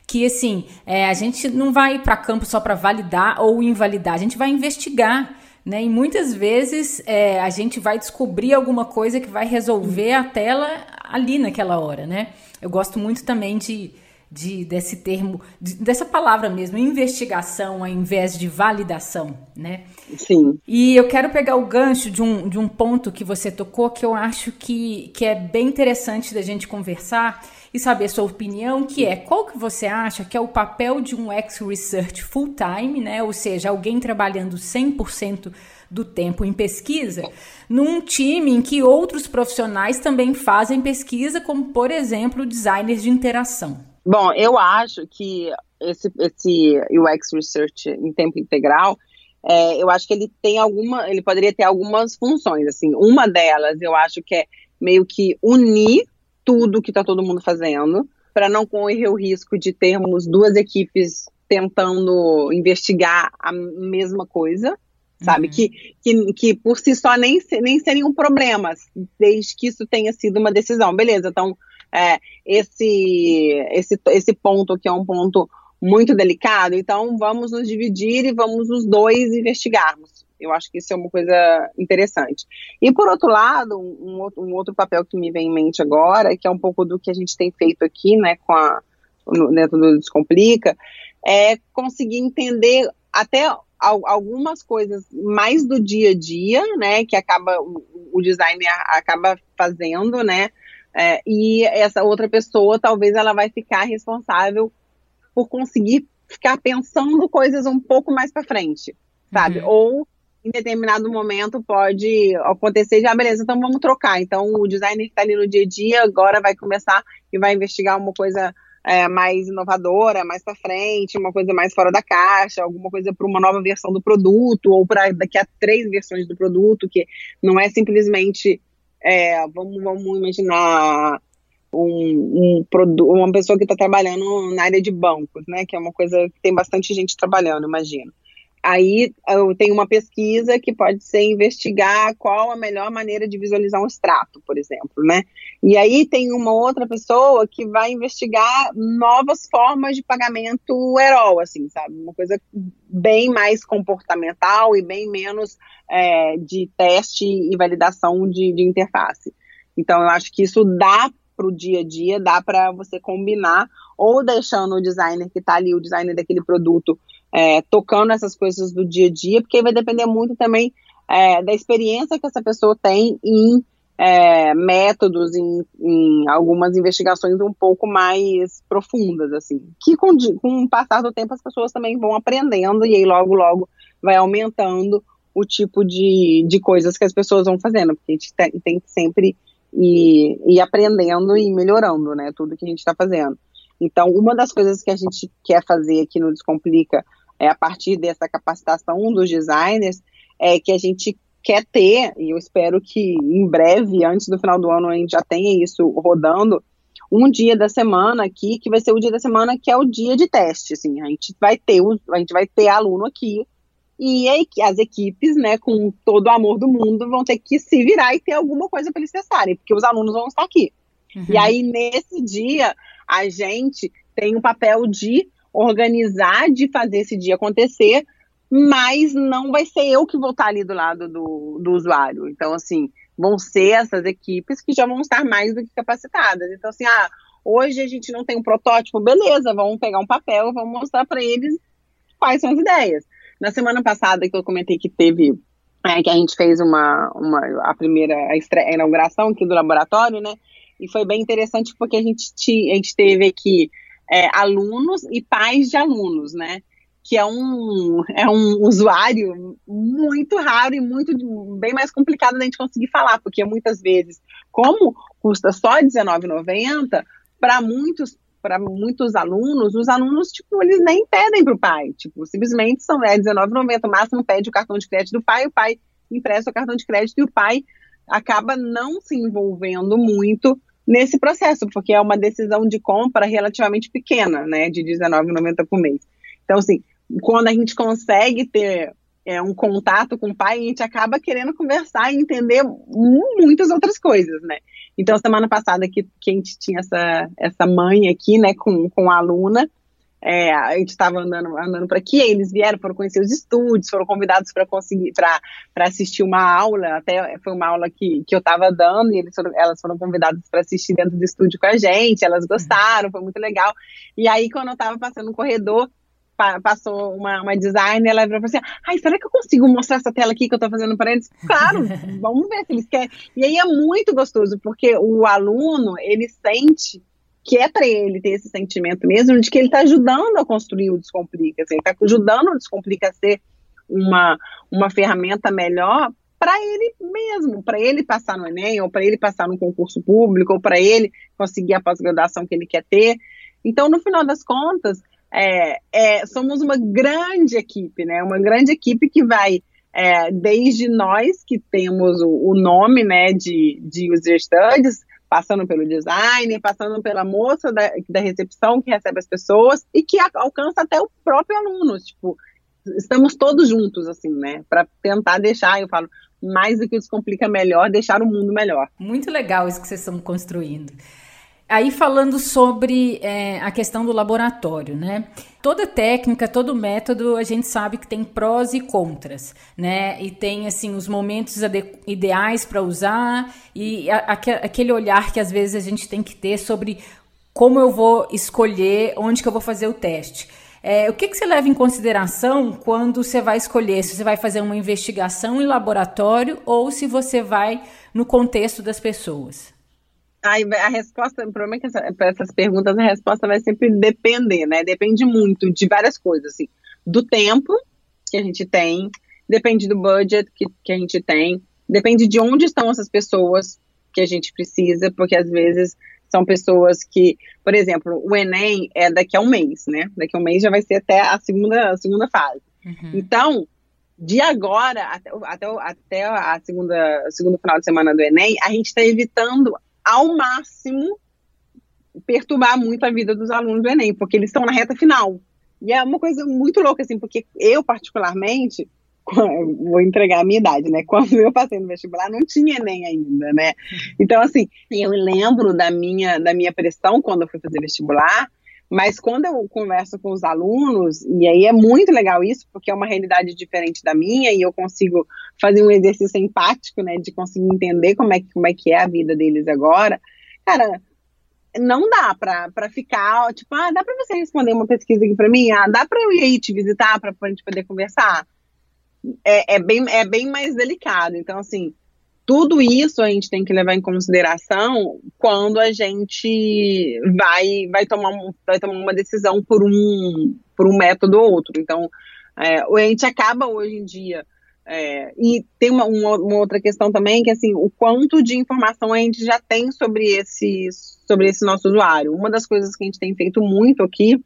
que assim, é, a gente não vai para campo só para validar ou invalidar, a gente vai investigar. Né? E muitas vezes é, a gente vai descobrir alguma coisa que vai resolver a tela ali naquela hora, né? Eu gosto muito também de, de desse termo, de, dessa palavra mesmo, investigação ao invés de validação, né? Sim. E eu quero pegar o gancho de um, de um ponto que você tocou que eu acho que, que é bem interessante da gente conversar, e saber sua opinião, que é qual que você acha que é o papel de um ex-research full-time, né? Ou seja, alguém trabalhando 100% do tempo em pesquisa, num time em que outros profissionais também fazem pesquisa, como por exemplo, designers de interação. Bom, eu acho que esse, esse UX Research em tempo integral, é, eu acho que ele tem alguma, ele poderia ter algumas funções, assim, uma delas eu acho que é meio que unir tudo que está todo mundo fazendo, para não correr o risco de termos duas equipes tentando investigar a mesma coisa, sabe? Uhum. Que, que, que por si só nem, nem seriam problemas, desde que isso tenha sido uma decisão. Beleza, então é, esse, esse, esse ponto que é um ponto muito delicado, então vamos nos dividir e vamos os dois investigarmos. Eu acho que isso é uma coisa interessante. E por outro lado, um, um, outro papel que me vem em mente agora, que é um pouco do que a gente tem feito aqui, né, com a no, dentro do Descomplica, é conseguir entender até algumas coisas mais do dia a dia, né, que acaba o, o designer acaba fazendo, né, é, e essa outra pessoa talvez ela vai ficar responsável por conseguir ficar pensando coisas um pouco mais para frente, sabe? Uhum. Ou em determinado momento pode acontecer, já beleza, então vamos trocar. Então o designer que está ali no dia a dia agora vai começar e vai investigar uma coisa é, mais inovadora, mais para frente, uma coisa mais fora da caixa, alguma coisa para uma nova versão do produto ou para daqui a três versões do produto, que não é simplesmente é, vamos, vamos imaginar um, um, uma pessoa que está trabalhando na área de bancos, né? Que é uma coisa que tem bastante gente trabalhando, imagino. Aí eu tenho uma pesquisa que pode ser investigar qual a melhor maneira de visualizar um extrato, por exemplo, né? E aí tem uma outra pessoa que vai investigar novas formas de pagamento herói, assim, sabe? Uma coisa bem mais comportamental e bem menos é, de teste e validação de, de interface. Então eu acho que isso dá para o dia a dia, dá para você combinar ou deixando o designer que está ali, o designer daquele produto, é, tocando essas coisas do dia a dia, porque vai depender muito também é, da experiência que essa pessoa tem em é, métodos, em, em, algumas investigações um pouco mais profundas, assim, que com, com o passar do tempo as pessoas também vão aprendendo e aí logo, logo vai aumentando o tipo de, de coisas que as pessoas vão fazendo, porque a gente tem, tem que sempre e, e aprendendo e melhorando, né, tudo que a gente está fazendo. Então, uma das coisas que a gente quer fazer aqui no Descomplica, é a partir dessa capacitação dos designers, é que a gente quer ter, e eu espero que em breve, antes do final do ano, a gente já tenha isso rodando, um dia da semana aqui, que vai ser o dia da semana que é o dia de teste, assim, a gente vai ter, a gente vai ter aluno aqui, e as equipes, né, com todo o amor do mundo, vão ter que se virar e ter alguma coisa para eles testarem, porque os alunos vão estar aqui. Uhum. E aí, nesse dia, a gente tem o papel de organizar, de fazer esse dia acontecer, mas não vai ser eu que vou estar ali do lado do, do usuário. Então, assim, vão ser essas equipes que já vão estar mais do que capacitadas. Então, assim, ah, hoje a gente não tem um protótipo, beleza, vamos pegar um papel, vamos mostrar para eles quais são as ideias. Na semana passada que eu comentei que teve, é, que a gente fez uma, uma a primeira a, inauguração aqui do laboratório, né? E foi bem interessante porque a gente, a gente teve aqui é, alunos e pais de alunos, né? que é um, é um usuário muito raro e muito bem mais complicado da gente conseguir falar, porque muitas vezes, como custa só R$19,90, para muitos para muitos alunos, os alunos, tipo, eles nem pedem para o pai, tipo, simplesmente são é R$19,90, o máximo pede o cartão de crédito do pai, o pai empresta o cartão de crédito e o pai acaba não se envolvendo muito nesse processo, porque é uma decisão de compra relativamente pequena, né, de R$19,90 por mês. Então, assim, quando a gente consegue ter é, um contato com o pai, a gente acaba querendo conversar e entender muitas outras coisas, né? Então, semana passada que, que a gente tinha essa, essa mãe aqui, né, com, com a aluna, é, a gente estava andando, andando por aqui, eles vieram, foram conhecer os estúdios, foram convidados para conseguir para assistir uma aula, até foi uma aula que, que eu estava dando, e eles foram, elas foram convidadas para assistir dentro do estúdio com a gente, elas gostaram, foi muito legal. E aí, quando eu estava passando no corredor, passou uma, uma designer, ela falou assim: ai, será que eu consigo mostrar essa tela aqui que eu estou fazendo para eles? Claro, (laughs) vamos ver se eles querem. E aí é muito gostoso, porque o aluno, ele sente que é para ele ter esse sentimento mesmo de que ele está ajudando a construir o Descomplica, assim, ele está ajudando o Descomplica a ser uma, uma ferramenta melhor para ele mesmo, para ele passar no Enem, ou para ele passar no concurso público, ou para ele conseguir a pós-graduação que ele quer ter. Então, no final das contas, é, é, somos uma grande equipe, né? Uma grande equipe que vai é, desde nós que temos o, o, nome, né, de, de User Studies, passando pelo designer, passando pela moça da, da recepção que recebe as pessoas e que alcança até o próprio aluno, tipo, estamos todos juntos, assim, né, para tentar deixar, eu falo, mais do que descomplica melhor, deixar o mundo melhor. Muito legal isso que vocês estão construindo. Aí falando sobre é, a questão do laboratório, né? Toda técnica, todo método, a gente sabe que tem prós e contras, né? E tem assim os momentos ideais para usar e aquele olhar que às vezes a gente tem que ter sobre como eu vou escolher onde que eu vou fazer o teste. É, o que, que você leva em consideração quando você vai escolher se você vai fazer uma investigação em laboratório ou se você vai no contexto das pessoas? Aí a resposta, o problema é que para essas perguntas a resposta vai sempre depender, né? Depende muito de várias coisas, assim, do tempo que a gente tem, depende do budget que, que a gente tem, depende de onde estão essas pessoas que a gente precisa, porque às vezes são pessoas que, por exemplo, o Enem é daqui a um mês, né? Daqui a um mês já vai ser até a segunda, a segunda fase. Uhum. Então, de agora até, até, até a segunda, segundo final de semana do Enem, a gente está evitando ao máximo perturbar muito a vida dos alunos do Enem, porque eles estão na reta final. E é uma coisa muito louca, assim, porque eu, particularmente, (laughs) vou entregar a minha idade, né? Quando eu passei no vestibular, não tinha Enem ainda, né? Então, assim, eu lembro da minha, da minha pressão quando eu fui fazer vestibular, mas quando eu converso com os alunos, e aí é muito legal isso, porque é uma realidade diferente da minha, e eu consigo fazer um exercício empático, né, de conseguir entender como é, como é que é a vida deles agora, cara, não dá para ficar, tipo, ah, dá para você responder uma pesquisa aqui para mim? Ah, dá para eu ir aí te visitar para a gente poder conversar? É, é, bem, é bem mais delicado. Então, assim, tudo isso a gente tem que levar em consideração quando a gente vai, vai, tomar, vai tomar uma decisão por um, por um método ou outro. Então, é, a gente acaba hoje em dia É, e tem uma, uma, outra questão também, que assim, o quanto de informação a gente já tem sobre esse, sobre esse nosso usuário. Uma das coisas que a gente tem feito muito aqui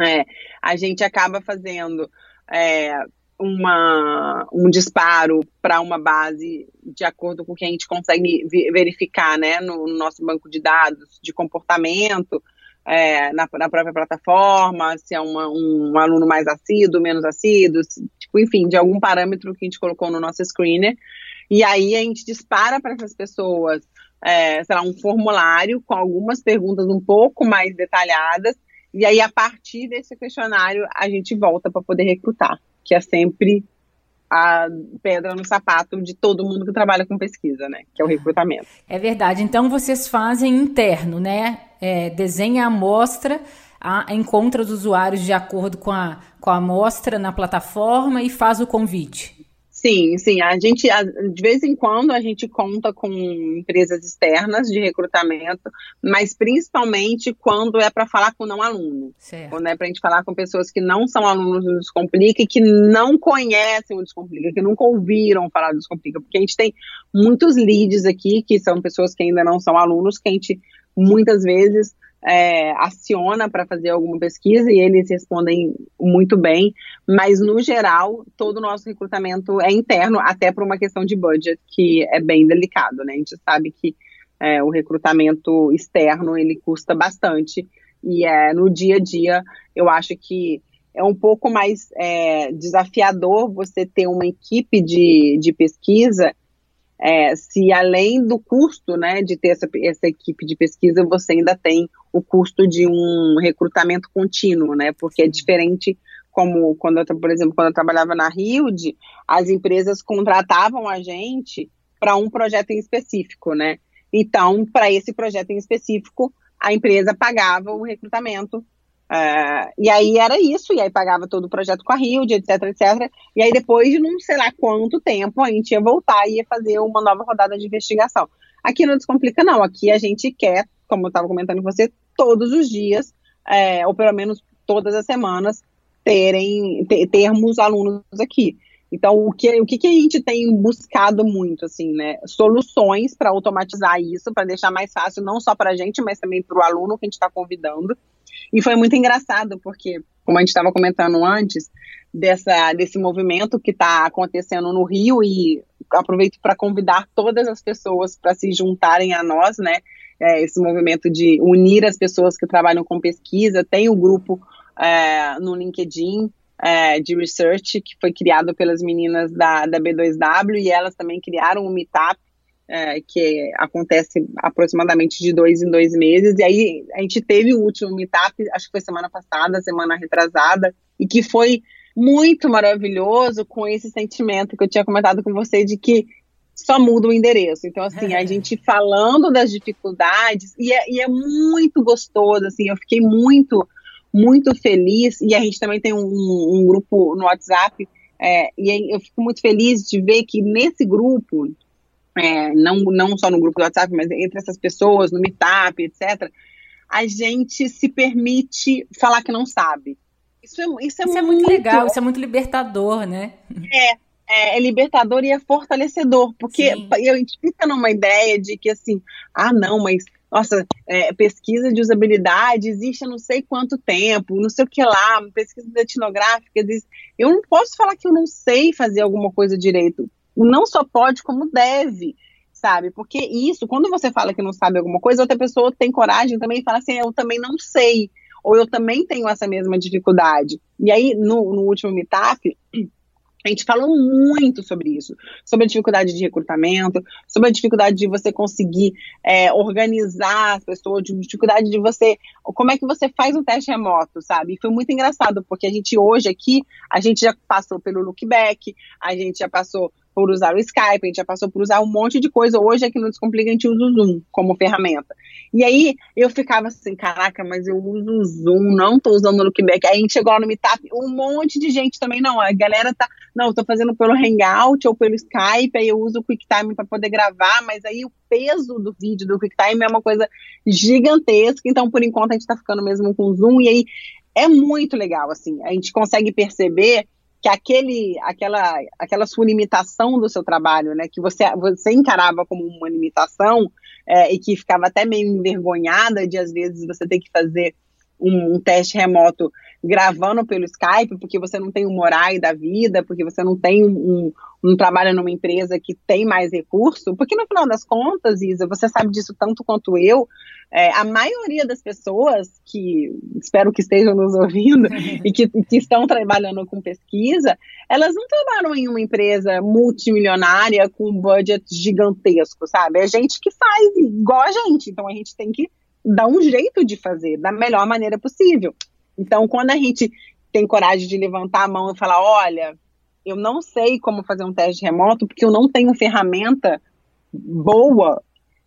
é a gente acaba fazendo é, uma, um disparo para uma base de acordo com o que a gente consegue verificar né, no, no nosso banco de dados de comportamento é, na, na, própria plataforma, se é uma, um aluno mais assíduo, menos assíduo, tipo, enfim, de algum parâmetro que a gente colocou no nosso screener. E aí a gente dispara para essas pessoas, é, sei lá, um formulário com algumas perguntas um pouco mais detalhadas, e aí a partir desse questionário a gente volta para poder recrutar, que é sempre a pedra no sapato de todo mundo que trabalha com pesquisa, né? Que é o recrutamento. É verdade. Então vocês fazem interno, né? É, desenha a amostra, a, encontra os usuários de acordo com a, com a amostra na plataforma e faz o convite. Sim, sim. A gente, de vez em quando, a gente conta com empresas externas de recrutamento, mas principalmente quando é para falar com não aluno. Certo. Quando é para a gente falar com pessoas que não são alunos do Descomplica e que não conhecem o Descomplica, que nunca ouviram falar do Descomplica, porque a gente tem muitos leads aqui, que são pessoas que ainda não são alunos, que a gente muitas vezes é, aciona para fazer alguma pesquisa e eles respondem muito bem, mas no geral todo o nosso recrutamento é interno, até por uma questão de budget que é bem delicado, né? A gente sabe que é, o recrutamento externo ele custa bastante e é, no dia a dia eu acho que é um pouco mais é, desafiador você ter uma equipe de, de pesquisa é, se além do custo né, de ter essa, essa equipe de pesquisa, você ainda tem o custo de um recrutamento contínuo, né? Porque é diferente como quando eu, por exemplo, quando eu trabalhava na Hilde, as empresas contratavam a gente para um projeto em específico, né? Então, para esse projeto em específico, a empresa pagava o recrutamento Uh, e aí era isso, e aí pagava todo o projeto com a Rio, etc, etc. E aí depois de não sei lá quanto tempo a gente ia voltar e ia fazer uma nova rodada de investigação. Aqui não descomplica não, aqui a gente quer, como eu estava comentando com você, todos os dias, é, ou pelo menos todas as semanas, terem, ter, termos alunos aqui. Então, o que, o que, que a gente tem buscado muito, assim, né? Soluções para automatizar isso, para deixar mais fácil, não só para a gente, mas também para o aluno que a gente está convidando. E foi muito engraçado, porque, como a gente estava comentando antes, dessa, desse movimento que está acontecendo no Rio, e aproveito para convidar todas as pessoas para se juntarem a nós, né? É, esse movimento de unir as pessoas que trabalham com pesquisa. Tem o um grupo é, no LinkedIn é, de research que foi criado pelas meninas da, da B2W e elas também criaram um meetup é, que acontece aproximadamente de dois em dois meses. E aí a gente teve o último meetup, acho que foi semana passada, semana retrasada, e que foi muito maravilhoso com esse sentimento que eu tinha comentado com você de que só muda o endereço. Então, assim, a gente falando das dificuldades, e é, e é muito gostoso, assim, eu fiquei muito, muito feliz, e a gente também tem um, um grupo no WhatsApp, é, e eu fico muito feliz de ver que nesse grupo é, não, não só no grupo do WhatsApp, mas entre essas pessoas, no Meetup, etc., a gente se permite falar que não sabe. Isso é, isso é, isso muito, é muito legal, isso é muito libertador, né? É, é, é, libertador e é fortalecedor, porque Sim. a gente fica numa ideia de que assim, ah, não, mas nossa, é, pesquisa de usabilidade existe há não sei quanto tempo, não sei o que lá, pesquisa etnográfica, eu não posso falar que eu não sei fazer alguma coisa direito não só pode, como deve, sabe? Porque isso, quando você fala que não sabe alguma coisa, outra pessoa tem coragem também e fala assim, eu também não sei, ou eu também tenho essa mesma dificuldade. E aí, no, no último meetup, (clears throat) a gente falou muito sobre isso, sobre a dificuldade de recrutamento, sobre a dificuldade de você conseguir é, organizar as pessoas, de dificuldade de você, como é que você faz um teste remoto, sabe? E foi muito engraçado, porque a gente hoje aqui, a gente já passou pelo lookback, a gente já passou por usar o Skype, a gente já passou por usar um monte de coisa. Hoje aqui no Descomplica a gente usa o Zoom como ferramenta. E aí eu ficava assim, caraca, mas eu uso o Zoom, não tô usando o Lookback. Aí a gente chegou lá no Meetup, um monte de gente também, não, a galera tá, não, tô fazendo pelo Hangout ou pelo Skype, aí eu uso o QuickTime para poder gravar, mas aí o peso do vídeo do QuickTime é uma coisa gigantesca, então por enquanto a gente tá ficando mesmo com o Zoom, e aí é muito legal, assim, a gente consegue perceber que que aquele, aquela, aquela sua limitação do seu trabalho, né, que você, você encarava como uma limitação é, e que ficava até meio envergonhada de às vezes você ter que fazer um, um, teste remoto gravando pelo Skype, porque você não tem um Morai da vida, porque você não tem um, um trabalho numa empresa que tem mais recurso, porque no final das contas, Isa, você sabe disso tanto quanto eu, é, a maioria das pessoas que espero que estejam nos ouvindo (laughs) e que, que estão trabalhando com pesquisa, elas não trabalham em uma empresa multimilionária com um budget gigantesco, sabe? É gente que faz igual a gente, então a gente tem que dar um jeito de fazer da melhor maneira possível. Então, quando a gente tem coragem de levantar a mão e falar, olha, eu não sei como fazer um teste remoto porque eu não tenho ferramenta boa.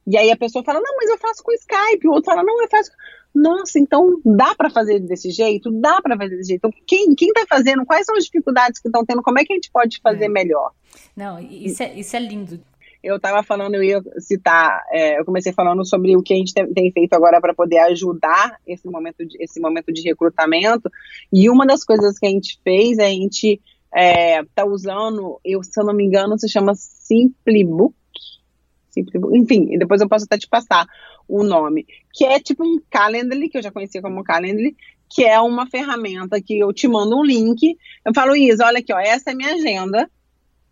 E aí a pessoa fala, não, mas eu faço com Skype. O outro fala, não, eu faço. Nossa, então dá para fazer desse jeito? Dá para fazer desse jeito. Então, quem, quem tá fazendo? Quais são as dificuldades que estão tendo? Como é que a gente pode fazer é. melhor? Não, isso é, isso é lindo eu estava falando, eu ia citar, é, eu comecei falando sobre o que a gente tem, tem feito agora para poder ajudar esse momento, de, esse momento de recrutamento, e uma das coisas que a gente fez a gente é, tá usando, eu, se eu não me engano, se chama Simplibook, Simplibook, enfim, depois eu posso até te passar o nome, que é tipo um Calendly, que eu já conhecia como Calendly, que é uma ferramenta que eu te mando um link, eu falo, Isa, olha aqui, ó, essa é minha agenda,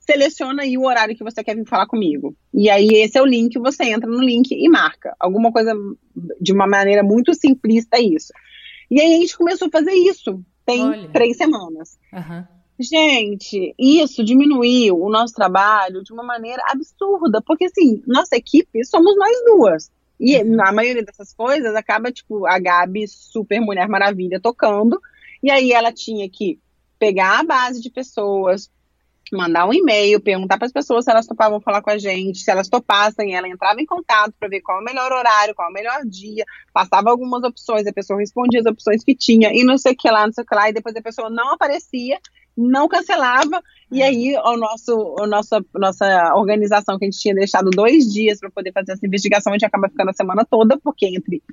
seleciona aí o horário que você quer vir falar comigo. E aí esse é o link, você entra no link e marca. Alguma coisa de uma maneira muito simplista isso. E aí a gente começou a fazer isso. Tem Olha. três semanas. Uhum. Gente, isso diminuiu o nosso trabalho de uma maneira absurda, porque assim, nossa equipe somos nós duas. E uhum. na maioria dessas coisas acaba, tipo, a Gabi, super Mulher Maravilha, tocando, e aí ela tinha que pegar a base de pessoas, mandar um e-mail, perguntar para as pessoas se elas topavam falar com a gente, se elas topassem, ela entrava em contato para ver qual é o melhor horário, qual é o melhor dia, passava algumas opções, a pessoa respondia as opções que tinha, e não sei o que lá, não sei o que lá, e depois a pessoa não aparecia, não cancelava, e é. aí o nosso, o nossa, nossa organização que a gente tinha deixado dois dias para poder fazer essa investigação, a gente acaba ficando a semana toda, porque entre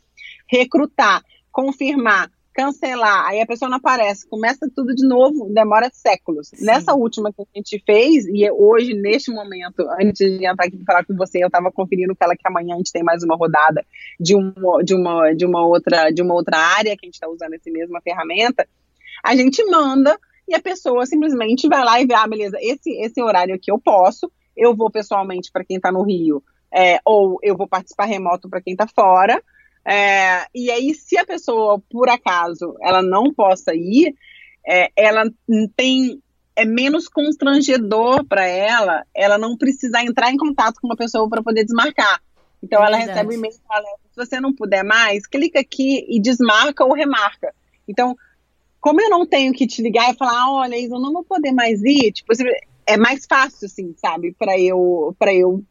recrutar, confirmar, cancelar, aí a pessoa não aparece, começa tudo de novo, demora séculos. Sim. Nessa última que a gente fez, e hoje, neste momento, antes de entrar aqui para falar com você, eu estava conferindo com ela que amanhã a gente tem mais uma rodada de uma, de uma, de uma, outra, de uma outra área que a gente está usando essa mesma ferramenta, a gente manda e a pessoa simplesmente vai lá e vê, ah, beleza, esse, esse horário aqui eu posso, eu vou pessoalmente para quem está no Rio, é, ou eu vou participar remoto para quem está fora, é, e aí, se a pessoa, por acaso, ela não possa ir, é, ela tem é menos constrangedor para ela, ela não precisar entrar em contato com uma pessoa para poder desmarcar. Então é ela verdade. recebe um e-mail e fala: se você não puder mais, clica aqui e desmarca ou remarca. Então, como eu não tenho que te ligar e falar, olha, eu não vou poder mais ir, tipo, é mais fácil, assim, sabe, para eu, para eu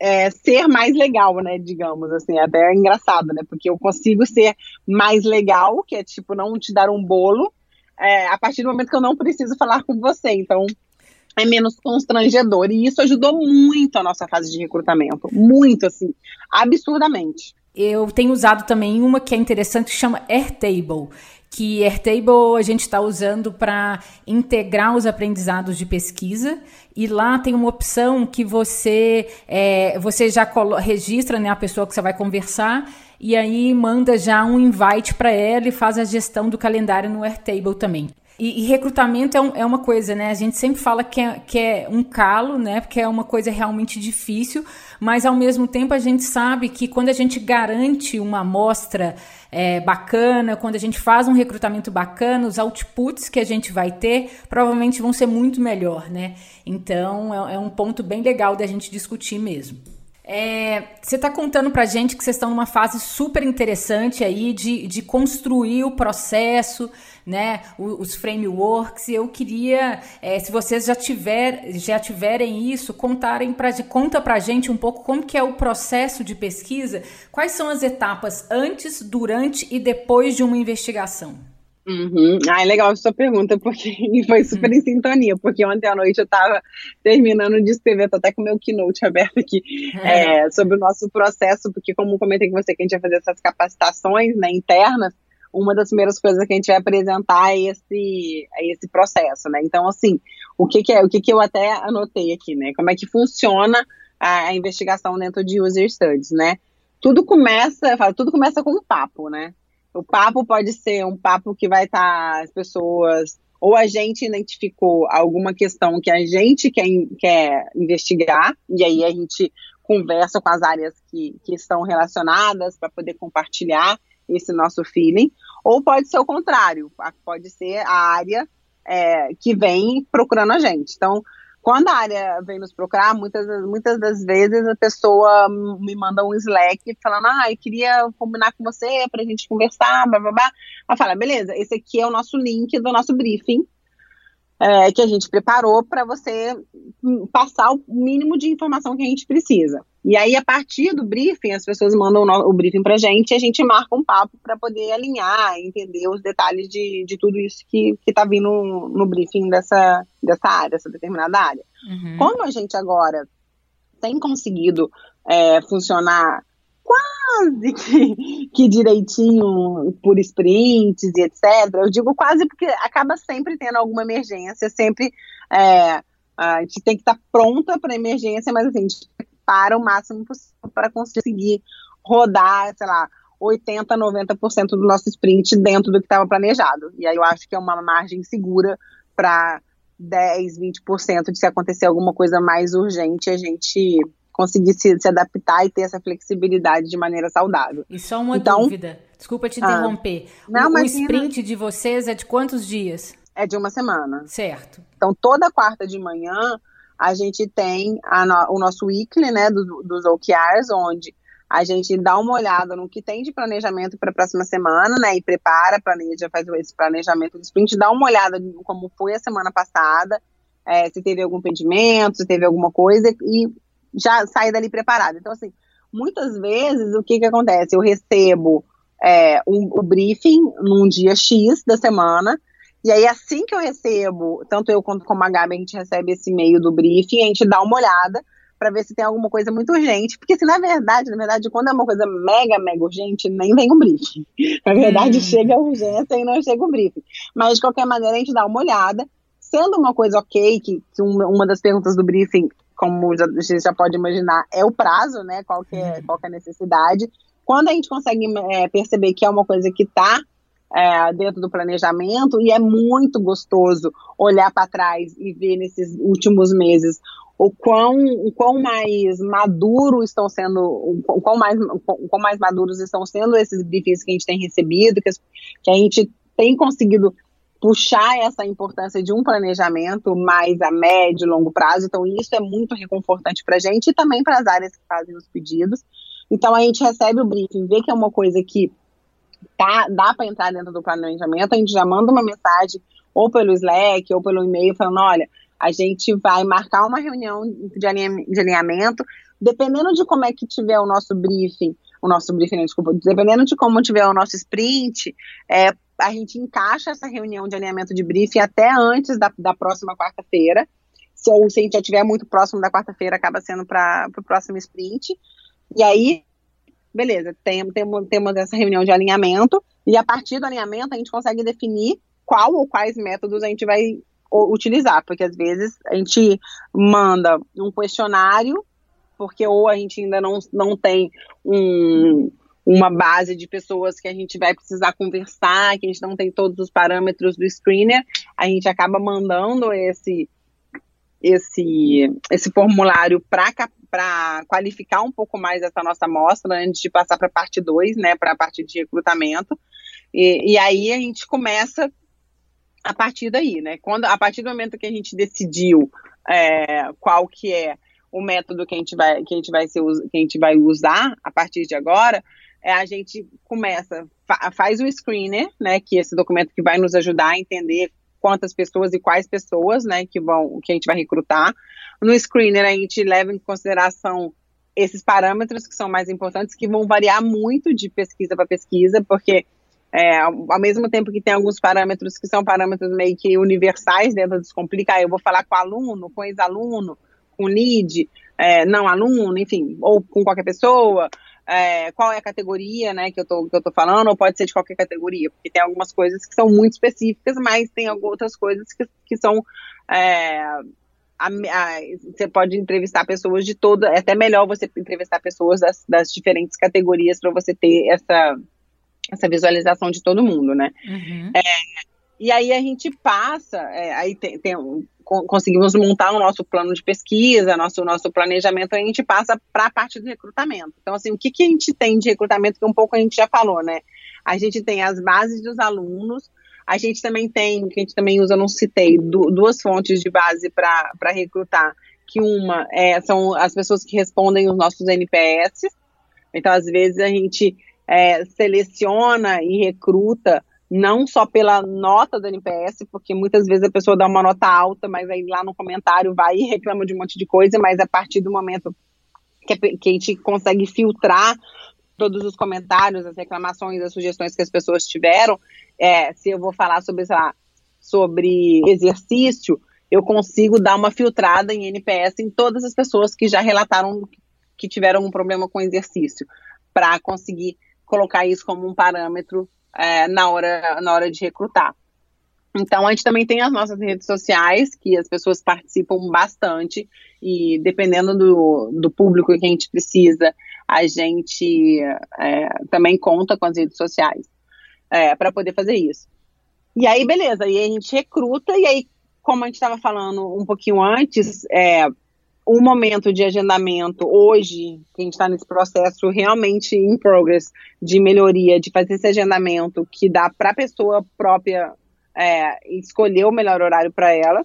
é, ser mais legal, né? Digamos assim, é até é engraçado, né? Porque eu consigo ser mais legal, que é tipo não te dar um bolo, é, a partir do momento que eu não preciso falar com você. Então, é menos constrangedor. E isso ajudou muito a nossa fase de recrutamento. Muito, assim, absurdamente. Eu tenho usado também uma que é interessante, que chama Airtable que Airtable a gente está usando para integrar os aprendizados de pesquisa e lá tem uma opção que você é, você já registra né, a pessoa que você vai conversar e aí manda já um invite para ela e faz a gestão do calendário no Airtable também. E, e recrutamento é, um, é, uma coisa, né? A gente sempre fala que é, que é um calo, né? Porque é uma coisa realmente difícil, mas ao mesmo tempo a gente sabe que quando a gente garante uma amostra é, bacana, quando a gente faz um recrutamento bacana, os outputs que a gente vai ter provavelmente vão ser muito melhor, né? Então é, é um ponto bem legal da gente discutir mesmo. É, você está contando para gente que vocês estão numa fase super interessante aí de, de construir o processo, né, os frameworks. Eu queria, é, se vocês já, tiver, já tiverem isso, contarem pra, conta para gente um pouco como que é o processo de pesquisa, quais são as etapas antes, durante e depois de uma investigação. Uhum. Ah, é legal a sua pergunta, porque (laughs) foi super em sintonia, porque ontem à noite eu estava terminando de escrever, tô até com o meu keynote (laughs) aberto aqui, é. É, sobre o nosso processo, porque como comentei com você que a gente ia fazer essas capacitações né, internas, uma das primeiras coisas que a gente vai apresentar é esse, é esse processo, né? Então, assim, o que, que é, o que, que eu até anotei aqui, né? Como é que funciona a, a investigação dentro de user studies, né? Tudo começa, falo, tudo começa com um papo, né? O papo pode ser um papo que vai estar tá, as pessoas ou a gente identificou alguma questão que a gente quer, quer investigar, e aí a gente conversa com as áreas que, que estão relacionadas para poder compartilhar esse nosso feeling, ou pode ser o contrário, pode ser a área é, que vem procurando a gente. Então, quando a área vem nos procurar, muitas, muitas das vezes a pessoa me manda um Slack falando, ah, eu queria combinar com você para a gente conversar, blá, blá, blá. Ela fala, beleza, esse aqui é o nosso link do nosso briefing, é, que a gente preparou para você passar o mínimo de informação que a gente precisa. E aí, a partir do briefing, as pessoas mandam o, briefing para a gente e a gente marca um papo para poder alinhar, entender os detalhes de, de tudo isso que está vindo no, no, briefing dessa, dessa área, dessa determinada área. Uhum. Como a gente agora tem conseguido é, funcionar quase que, que, direitinho por sprints e etc. Eu digo quase porque acaba sempre tendo alguma emergência, sempre é, a gente tem que estar pronta para emergência, mas assim, a gente para o máximo possível para conseguir rodar, sei lá, 80, 90% do nosso sprint dentro do que estava planejado. E aí eu acho que é uma margem segura para 10, 20% de se acontecer alguma coisa mais urgente, a gente conseguir se, se, adaptar e ter essa flexibilidade de maneira saudável. E só uma então, dúvida, desculpa te interromper. Ah, não, o, o sprint de vocês é de quantos dias? É de uma semana. Certo. Então, toda quarta de manhã, a gente tem no, o nosso weekly, né, do, dos OKRs, onde a gente dá uma olhada no que tem de planejamento para a próxima semana, né, e prepara, planeja, faz esse planejamento do sprint, dá uma olhada como foi a semana passada, é, se teve algum pendimento, se teve alguma coisa, e já sair dali preparado. Então, assim, muitas vezes o que que acontece? Eu recebo é, um, o briefing num dia X da semana, e aí assim que eu recebo, tanto eu quanto como a Gabi, a gente recebe esse e-mail do briefing, a gente dá uma olhada para ver se tem alguma coisa muito urgente, porque se na verdade, na verdade, quando é uma coisa mega, mega urgente, nem vem o briefing. (laughs) Na verdade, hum. chega a urgência e não chega o briefing. Mas de qualquer maneira, a gente dá uma olhada, sendo uma coisa ok, que, que uma, uma das perguntas do briefing como já, você já pode imaginar, é o prazo, né? Qual que é, uhum. qual que é a necessidade. Quando a gente consegue é, perceber que é uma coisa que está é, dentro do planejamento, e é muito gostoso olhar para trás e ver nesses últimos meses o quão, o quão mais maduro estão sendo, o quão mais, o quão mais maduros estão sendo esses briefings que a gente tem recebido, que, que a gente tem conseguido puxar essa importância de um planejamento mais a médio e longo prazo. Então, isso é muito reconfortante para a gente e também para as áreas que fazem os pedidos. Então, a gente recebe o briefing, vê que é uma coisa que tá, dá para entrar dentro do planejamento, a gente já manda uma mensagem ou pelo Slack ou pelo e-mail falando, olha, a gente vai marcar uma reunião de alinhamento, dependendo de como é que tiver o nosso briefing, o nosso briefing, desculpa, dependendo de como tiver o nosso sprint, é, a gente encaixa essa reunião de alinhamento de briefing até antes da, da próxima quarta-feira. Se, se a gente já estiver muito próximo da quarta-feira, acaba sendo para o próximo sprint. E aí, beleza, tem, tem, temos essa reunião de alinhamento, e a partir do alinhamento a gente consegue definir qual ou quais métodos a gente vai utilizar, porque às vezes a gente manda um questionário, porque ou a gente ainda não, não tem um, uma base de pessoas que a gente vai precisar conversar, que a gente não tem todos os parâmetros do screener, a gente acaba mandando esse esse esse formulário para qualificar um pouco mais essa nossa amostra antes de passar para a parte 2, né, para a parte de recrutamento. E, e aí a gente começa a partir daí, né? Quando a partir do momento que a gente decidiu é, qual que é o método que a gente vai que a gente vai ser, que a gente vai usar a partir de agora, é, a gente começa, fa faz o screener, né, que é esse documento que vai nos ajudar a entender quantas pessoas e quais pessoas, né, que vão, que a gente vai recrutar. No screener a gente leva em consideração esses parâmetros que são mais importantes, que vão variar muito de pesquisa para pesquisa, porque é, ao mesmo tempo que tem alguns parâmetros que são parâmetros meio que universais dentro do Descomplica, eu vou falar com aluno, com ex-aluno, com lead, é, não aluno, enfim, ou com qualquer pessoa, é, qual é a categoria, né, que eu, tô, que eu tô falando, ou pode ser de qualquer categoria, porque tem algumas coisas que são muito específicas, mas tem outras coisas que, que são é, a, a, você pode entrevistar pessoas de toda. É até melhor você entrevistar pessoas das, das diferentes categorias para você ter essa, essa visualização de todo mundo, né? Uhum. É, e aí a gente passa, é, aí tem, tem conseguimos montar o nosso plano de pesquisa, nosso, nosso planejamento, a gente passa para a parte do recrutamento. Então, assim, o que, que a gente tem de recrutamento, que um pouco a gente já falou, né? A gente tem as bases dos alunos, a gente também tem, que a gente também usa, não citei, duas fontes de base para recrutar, que uma é, são as pessoas que respondem os nossos NPS. Então, às vezes, a gente é, seleciona e recruta não só pela nota do NPS, porque muitas vezes a pessoa dá uma nota alta, mas aí lá no comentário vai e reclama de um monte de coisa, mas a partir do momento que a gente consegue filtrar todos os comentários, as reclamações, as sugestões que as pessoas tiveram, é, se eu vou falar sobre, lá, sobre exercício, eu consigo dar uma filtrada em NPS em todas as pessoas que já relataram que tiveram um problema com exercício, para conseguir colocar isso como um parâmetro é, na, hora, na hora de recrutar. Então, a gente também tem as nossas redes sociais, que as pessoas participam bastante, e dependendo do, do público que a gente precisa, a gente é, também conta com as redes sociais é, para poder fazer isso. E aí, beleza, e aí a gente recruta, e aí, como a gente estava falando um pouquinho antes, é, o momento de agendamento hoje, que a gente está nesse processo realmente em progress de melhoria, de fazer esse agendamento que dá para a pessoa própria é, escolher o melhor horário para ela.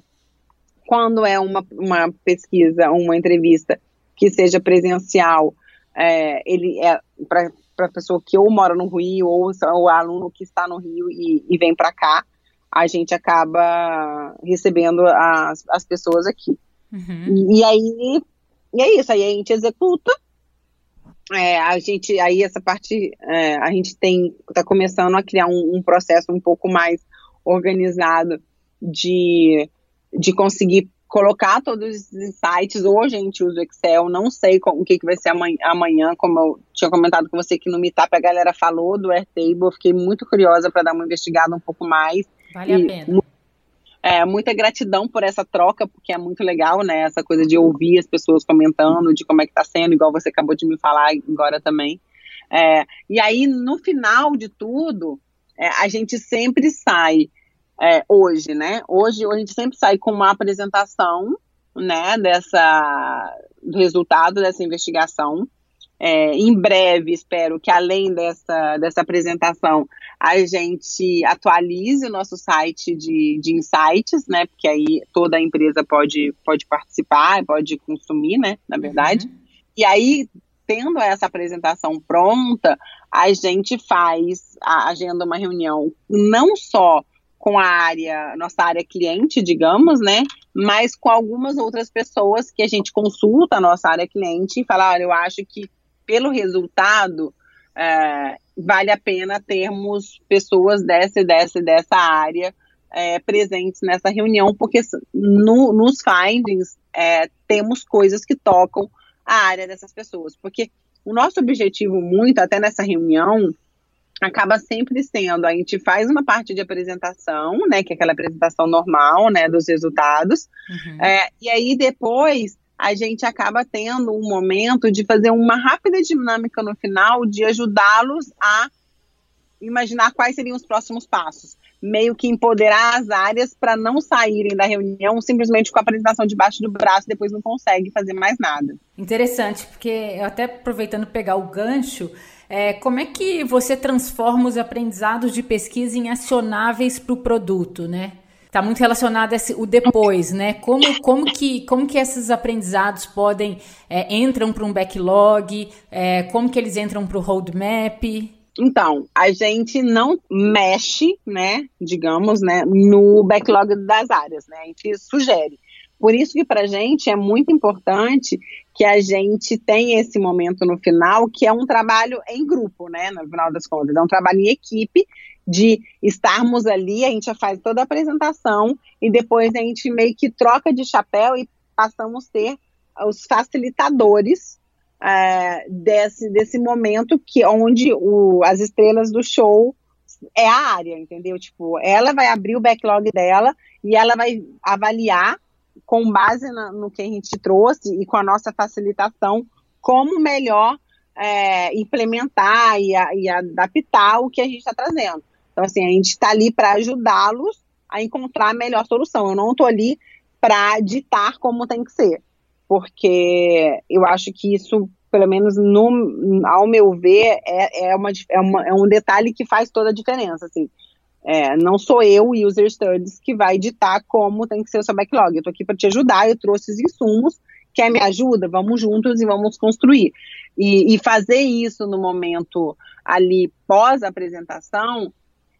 Quando é uma, uma pesquisa, uma entrevista que seja presencial, é, ele é para a pessoa que ou mora no Rio ou o aluno que está no Rio e, e vem para cá, a gente acaba recebendo as, as pessoas aqui. Uhum. E, e, aí e é isso, aí a gente executa. É, a gente aí essa parte é, a gente tem está começando a criar um, um processo um pouco mais organizado de, de conseguir colocar todos os insights. Hoje a gente usa o Excel, não sei com, o que, que vai ser amanhã, amanhã, como eu tinha comentado com você que no Meetup a galera falou do Airtable, fiquei muito curiosa para dar uma investigada um pouco mais. Vale e, a pena. É, muita gratidão por essa troca, porque é muito legal, né? Essa coisa de ouvir as pessoas comentando de como é que tá sendo, igual você acabou de me falar agora também. É, e aí, no final de tudo, é, a gente sempre sai é, hoje, né? Hoje a gente sempre sai com uma apresentação, né, dessa do resultado dessa investigação. É, em breve, espero que além dessa, dessa apresentação, a gente atualize o nosso site de, de insights, né? Porque aí toda a empresa pode, pode participar, pode consumir, né? Na verdade. Uhum. E aí, tendo essa apresentação pronta, a gente faz, a, agenda uma reunião não só com a área, nossa área cliente, digamos, né? Mas com algumas outras pessoas que a gente consulta a nossa área cliente e fala, olha, eu acho que pelo resultado é, vale a pena termos pessoas dessa e dessa e dessa área é, presentes nessa reunião, porque no, nos findings é, temos coisas que tocam a área dessas pessoas. Porque o nosso objetivo muito, até nessa reunião, acaba sempre sendo, a gente faz uma parte de apresentação, né, que é aquela apresentação normal, né, dos resultados, uhum. é, e aí depois a gente acaba tendo um momento de fazer uma rápida dinâmica no final de ajudá-los a imaginar quais seriam os próximos passos. Meio que empoderar as áreas para não saírem da reunião simplesmente com a apresentação debaixo do braço, depois não consegue fazer mais nada. Interessante, porque até aproveitando pegar o gancho, é, como é que você transforma os aprendizados de pesquisa em acionáveis para o produto, né? Está muito relacionado a esse, o depois, né? Como, como, que, como que esses aprendizados podem é, entram para um backlog? É, como que eles entram para o roadmap? Então, a gente não mexe, né, digamos, né, no backlog das áreas, né? A gente sugere. Por isso que para a gente é muito importante que a gente tenha esse momento no final, que é um trabalho em grupo, né? No final das contas, é um trabalho em equipe de estarmos ali, a gente já faz toda a apresentação e depois a gente meio que troca de chapéu e passamos a ter os facilitadores é, desse, desse momento que onde o, as estrelas do show é a área, entendeu? Tipo, ela vai abrir o backlog dela e ela vai avaliar com base na, no que a gente trouxe e com a nossa facilitação como melhor é, implementar e, a, e, adaptar o que a gente está trazendo. Então, assim, a gente está ali para ajudá-los a encontrar a melhor solução. Eu não estou ali para ditar como tem que ser porque eu acho que isso, pelo menos no, ao meu ver, é, é, uma, é, uma, é um detalhe que faz toda a diferença, assim. É, não sou eu, User Studies, que vai ditar como tem que ser o seu backlog. Eu estou aqui para te ajudar, eu trouxe os insumos, quer me ajuda? Vamos juntos e vamos construir. E, e fazer isso no momento ali pós-apresentação,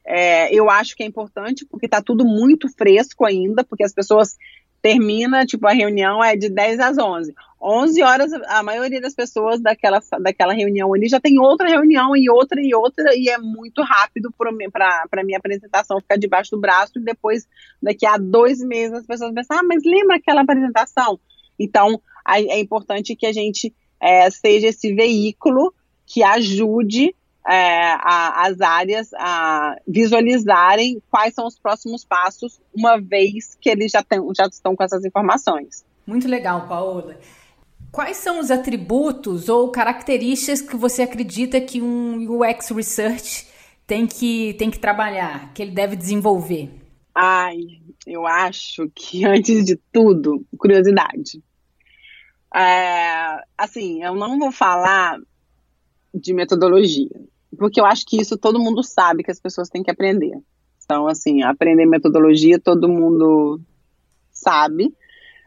é, eu acho que é importante, porque está tudo muito fresco ainda, porque as pessoas termina, tipo, a reunião é de 10 às 11. 11 horas, a maioria das pessoas daquela, daquela reunião ali já tem outra reunião e outra e outra, e é muito rápido para minha apresentação ficar debaixo do braço, e depois, daqui a dois meses, as pessoas pensam, ah, mas lembra aquela apresentação? Então, é importante que a gente é, seja esse veículo que ajude é, a, as áreas a visualizarem quais são os próximos passos, uma vez que eles já, tem, já estão com essas informações. Muito legal, Paola. Quais são os atributos ou características que você acredita que um UX Research tem que, tem que trabalhar, que ele deve desenvolver? Ai, eu acho que (laughs) antes de tudo, curiosidade. É, assim, eu não vou falar de metodologia porque eu acho que isso todo mundo sabe que as pessoas têm que aprender. Então, assim, aprender metodologia todo mundo sabe.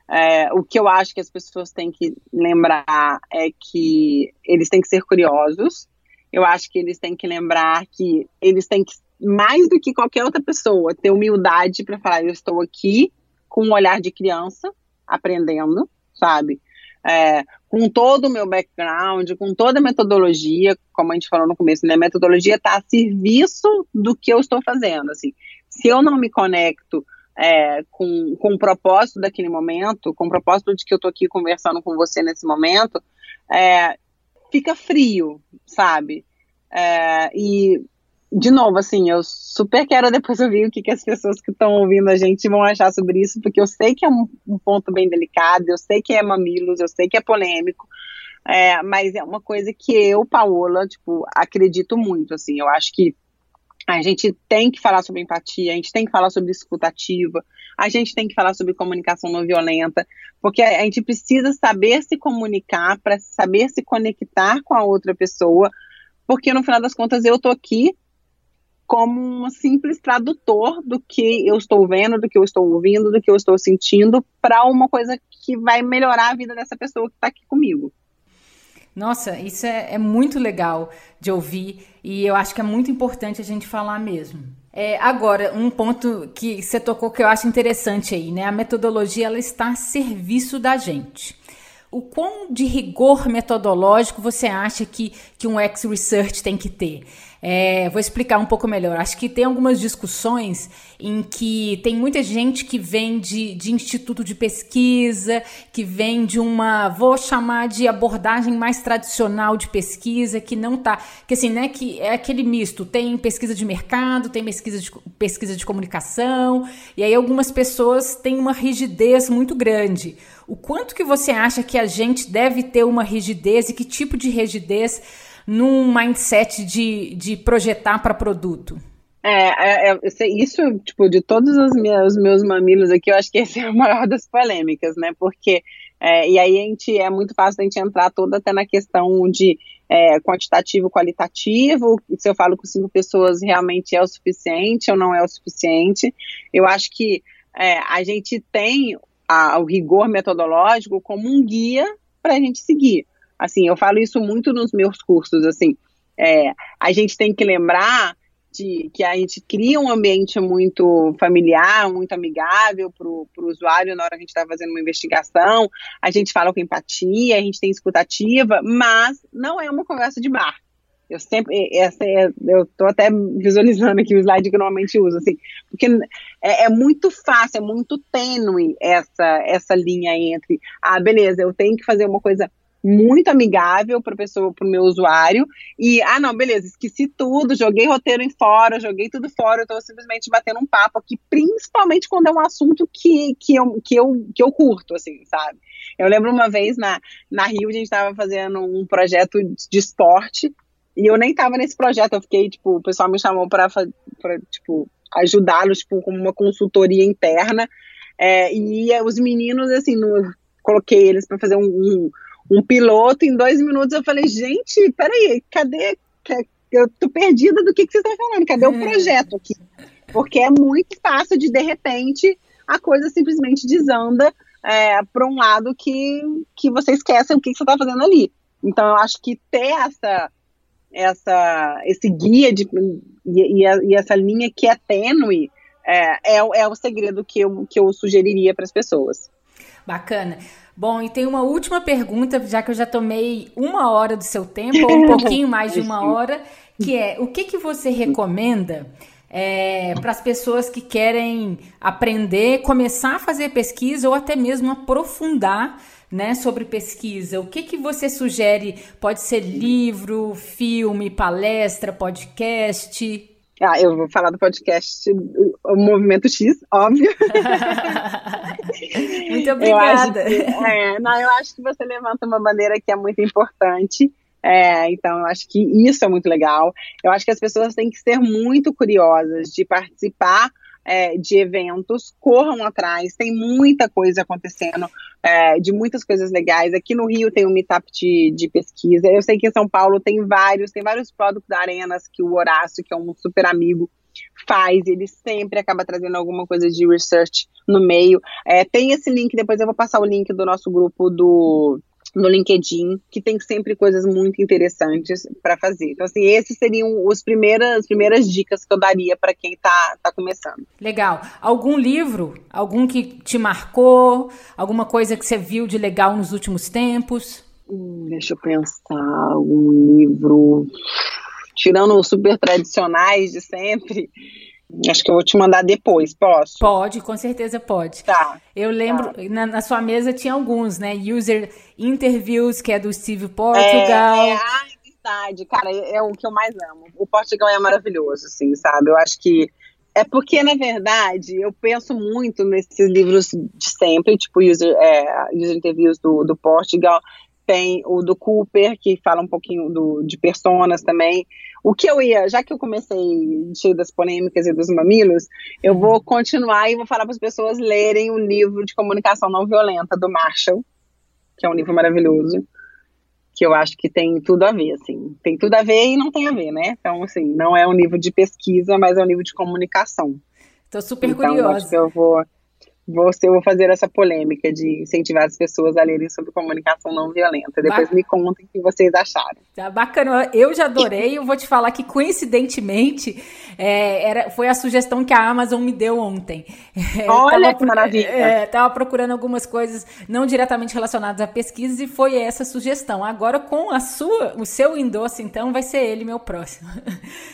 É, o que eu acho que as pessoas têm que lembrar é que eles têm que ser curiosos. Eu acho que eles têm que lembrar que eles têm que, mais do que qualquer outra pessoa, ter humildade para falar: eu estou aqui com um olhar de criança, aprendendo, sabe? É, com todo o meu background, com toda a metodologia, como a gente falou no começo, né? Metodologia está a serviço do que eu estou fazendo. Assim, se eu não me conecto é, com, com o propósito daquele momento, com o propósito de que eu estou aqui conversando com você nesse momento, é, fica frio, sabe? É, e de novo, assim, eu super quero depois ouvir o que, que as pessoas que estão ouvindo a gente vão achar sobre isso, porque eu sei que é um, um ponto bem delicado, eu sei que é mamilos, eu sei que é polêmico, é, mas é uma coisa que eu, Paola, tipo, acredito muito, assim, eu acho que a gente tem que falar sobre empatia, a gente tem que falar sobre escutativa, a gente tem que falar sobre comunicação não violenta, porque a gente precisa saber se comunicar para saber se conectar com a outra pessoa, porque no final das contas eu tô aqui como um simples tradutor do que eu estou vendo, do que eu estou ouvindo, do que eu estou sentindo, para uma coisa que vai melhorar a vida dessa pessoa que está aqui comigo. Nossa, isso é, é, muito legal de ouvir e eu acho que é muito importante a gente falar mesmo. É, agora, um ponto que você tocou que eu acho interessante aí, né? A metodologia ela está a serviço da gente. O quão de rigor metodológico você acha que, que um X-Research tem que ter? É, vou explicar um pouco melhor. Acho que tem algumas discussões em que tem muita gente que vem de, de instituto de pesquisa, que vem de uma, vou chamar de abordagem mais tradicional de pesquisa, que não tá, que assim, né, que é aquele misto, tem pesquisa de mercado, tem pesquisa de, pesquisa de comunicação, e aí algumas pessoas têm uma rigidez muito grande. O quanto que você acha que a gente deve ter uma rigidez e que tipo de rigidez num mindset de, de projetar para produto? É, é, é, isso, tipo, de todos os meus, os meus mamilos aqui, eu acho que (laughs) esse é a maior das polêmicas, né? Porque, é, e aí a gente, é muito fácil a gente entrar toda até na questão de é, quantitativo, qualitativo, se eu falo com cinco pessoas realmente é o suficiente ou não é o suficiente. Eu acho que é, a gente tem a, o rigor metodológico como um guia para a gente seguir. Assim, eu falo isso muito nos meus cursos, assim, é, a gente tem que lembrar de que a gente cria um ambiente muito familiar, muito amigável para o usuário na hora que a gente está fazendo uma investigação, a gente fala com empatia, a gente tem escutativa, mas não é uma conversa de bar. Eu sempre, essa é, eu estou até visualizando aqui o slide que eu normalmente uso, assim, porque é, é, muito fácil, é muito tênue essa, essa linha entre, ah, beleza, eu tenho que fazer uma coisa muito amigável para pessoa, para o meu usuário. E ah, não, beleza, esqueci tudo, joguei roteiro em fora, joguei tudo fora. Eu estou simplesmente batendo um papo aqui, principalmente quando é um assunto que, que, eu, que, eu, que eu curto, assim, sabe? Eu lembro uma vez na, na Rio, a gente estava fazendo um projeto de esporte e eu nem estava nesse projeto. Eu fiquei, tipo, o pessoal me chamou para, tipo, ajudá-los, tipo, como uma consultoria interna. É, e os meninos, assim, no, coloquei eles para fazer um, um, um, piloto. Em dois minutos eu falei, gente, peraí, cadê? Eu tô perdida do que, que vocês estão falando. Cadê o é. projeto aqui? Porque é muito fácil de, de repente, a coisa simplesmente desanda é, para um lado que, que você esquece o que, que você está fazendo ali. Então, eu acho que ter essa, essa, esse guia de, e, e, a, e essa linha que é tênue é, é, é o segredo que eu, que eu sugeriria para as pessoas. Bacana. Bom, e tem uma última pergunta, já que eu já tomei uma hora do seu tempo, ou um (laughs) pouquinho mais de uma hora, que é o que, que você recomenda é, para as pessoas que querem aprender, começar a fazer pesquisa ou até mesmo aprofundar né, sobre pesquisa? O que, que você sugere? Pode ser livro, filme, palestra, podcast? Ah, eu vou falar do podcast O Movimento X, óbvio. (laughs) muito obrigada. Eu que, é, não, eu acho que você levanta uma bandeira que é muito importante. É, então, eu acho que isso é muito legal. Eu acho que as pessoas têm que ser muito curiosas de participar é, de eventos, corram atrás, tem muita coisa acontecendo, é, de muitas coisas legais. Aqui no Rio tem um meetup de, de pesquisa, eu sei que em São Paulo tem vários, tem vários produtos da Arenas que o Horácio, que é um super amigo, faz, ele sempre acaba trazendo alguma coisa de research no meio. É, tem esse link, depois eu vou passar o link do nosso grupo do no LinkedIn, que tem sempre coisas muito interessantes para fazer. Então, assim, esses seriam os primeiras, as primeiras dicas que eu daria para quem está tá começando. Legal. Algum livro, algum que te marcou, alguma coisa que você viu de legal nos últimos tempos? Hum, deixa eu pensar, algum livro. Tirando os super tradicionais de sempre, Acho que eu vou te mandar depois, posso? Pode, com certeza pode. Tá. Eu lembro, tá. Na, na, sua mesa tinha alguns, né? User Interviews, que é do Steve Portugal. É, é, ai, verdade, cara, é, é o que eu mais amo. O Portugal é maravilhoso, assim, sabe? Eu acho que é porque, na verdade, eu penso muito nesses livros de sempre, tipo User, é, user Interviews do, do Portugal, tem o do Cooper, que fala um pouquinho do, de personas também. O que eu ia, já que eu comecei cheio das polêmicas e dos mamilos, eu vou uhum. continuar e vou falar para as pessoas lerem o livro de comunicação não violenta do Marshall, que é um livro maravilhoso, que eu acho que tem tudo a ver, assim. Tem tudo a ver e não tem a ver, né? Então, assim, não é um livro de pesquisa, mas é um livro de comunicação. Estou super então, curiosa. Acho que eu vou você, eu vou fazer essa polêmica de incentivar as pessoas a lerem sobre comunicação não violenta. Depois me contem o que vocês acharam. Tá bacana, eu já adorei. Eu vou te falar que, coincidentemente, é, era, foi a sugestão que a Amazon me deu ontem. (laughs) Olha que maravilha! É, tava procurando algumas coisas não diretamente relacionadas a pesquisas e foi essa sugestão. Agora, com a sua, o seu endosso, então, vai ser ele meu próximo.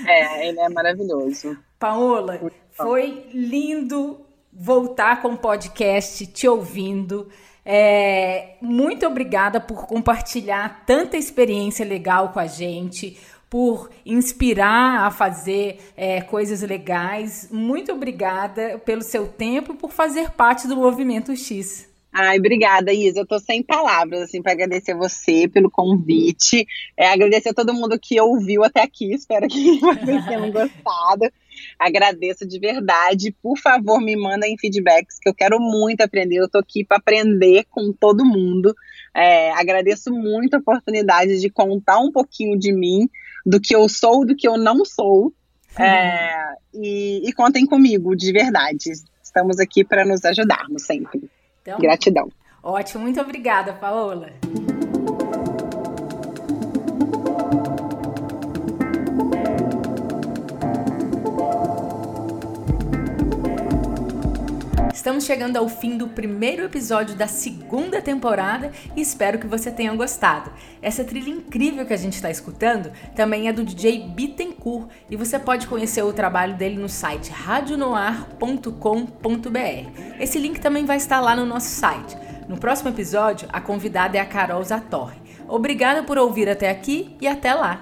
É, ele é maravilhoso. (laughs) Paola, foi lindo voltar com o podcast te ouvindo. É, muito obrigada por compartilhar tanta experiência legal com a gente, por inspirar a fazer é, coisas legais. Muito obrigada pelo seu tempo e por fazer parte do Movimento X. Ai, obrigada, Isa. Eu tô sem palavras, assim, para agradecer você pelo convite. É, agradecer a todo mundo que ouviu até aqui. Espero que (laughs) vocês tenham gostado. Agradeço de verdade. Por favor, me mandem feedbacks, que eu quero muito aprender. Eu tô aqui para aprender com todo mundo. É, agradeço muito a oportunidade de contar um pouquinho de mim, do que eu sou, do que eu não sou. É, e, e contem comigo, de verdade. Estamos aqui para nos ajudarmos sempre. Então, Gratidão. Ótimo, muito obrigada, Paola. Estamos chegando ao fim do primeiro episódio da segunda temporada e espero que você tenha gostado. Essa trilha incrível que a gente está escutando também é do DJ Bittencourt e você pode conhecer o trabalho dele no site radionoar.com.br. Esse link também vai estar lá no nosso site. No próximo episódio, a convidada é a Carol Zatorre. Obrigada por ouvir até aqui e até lá!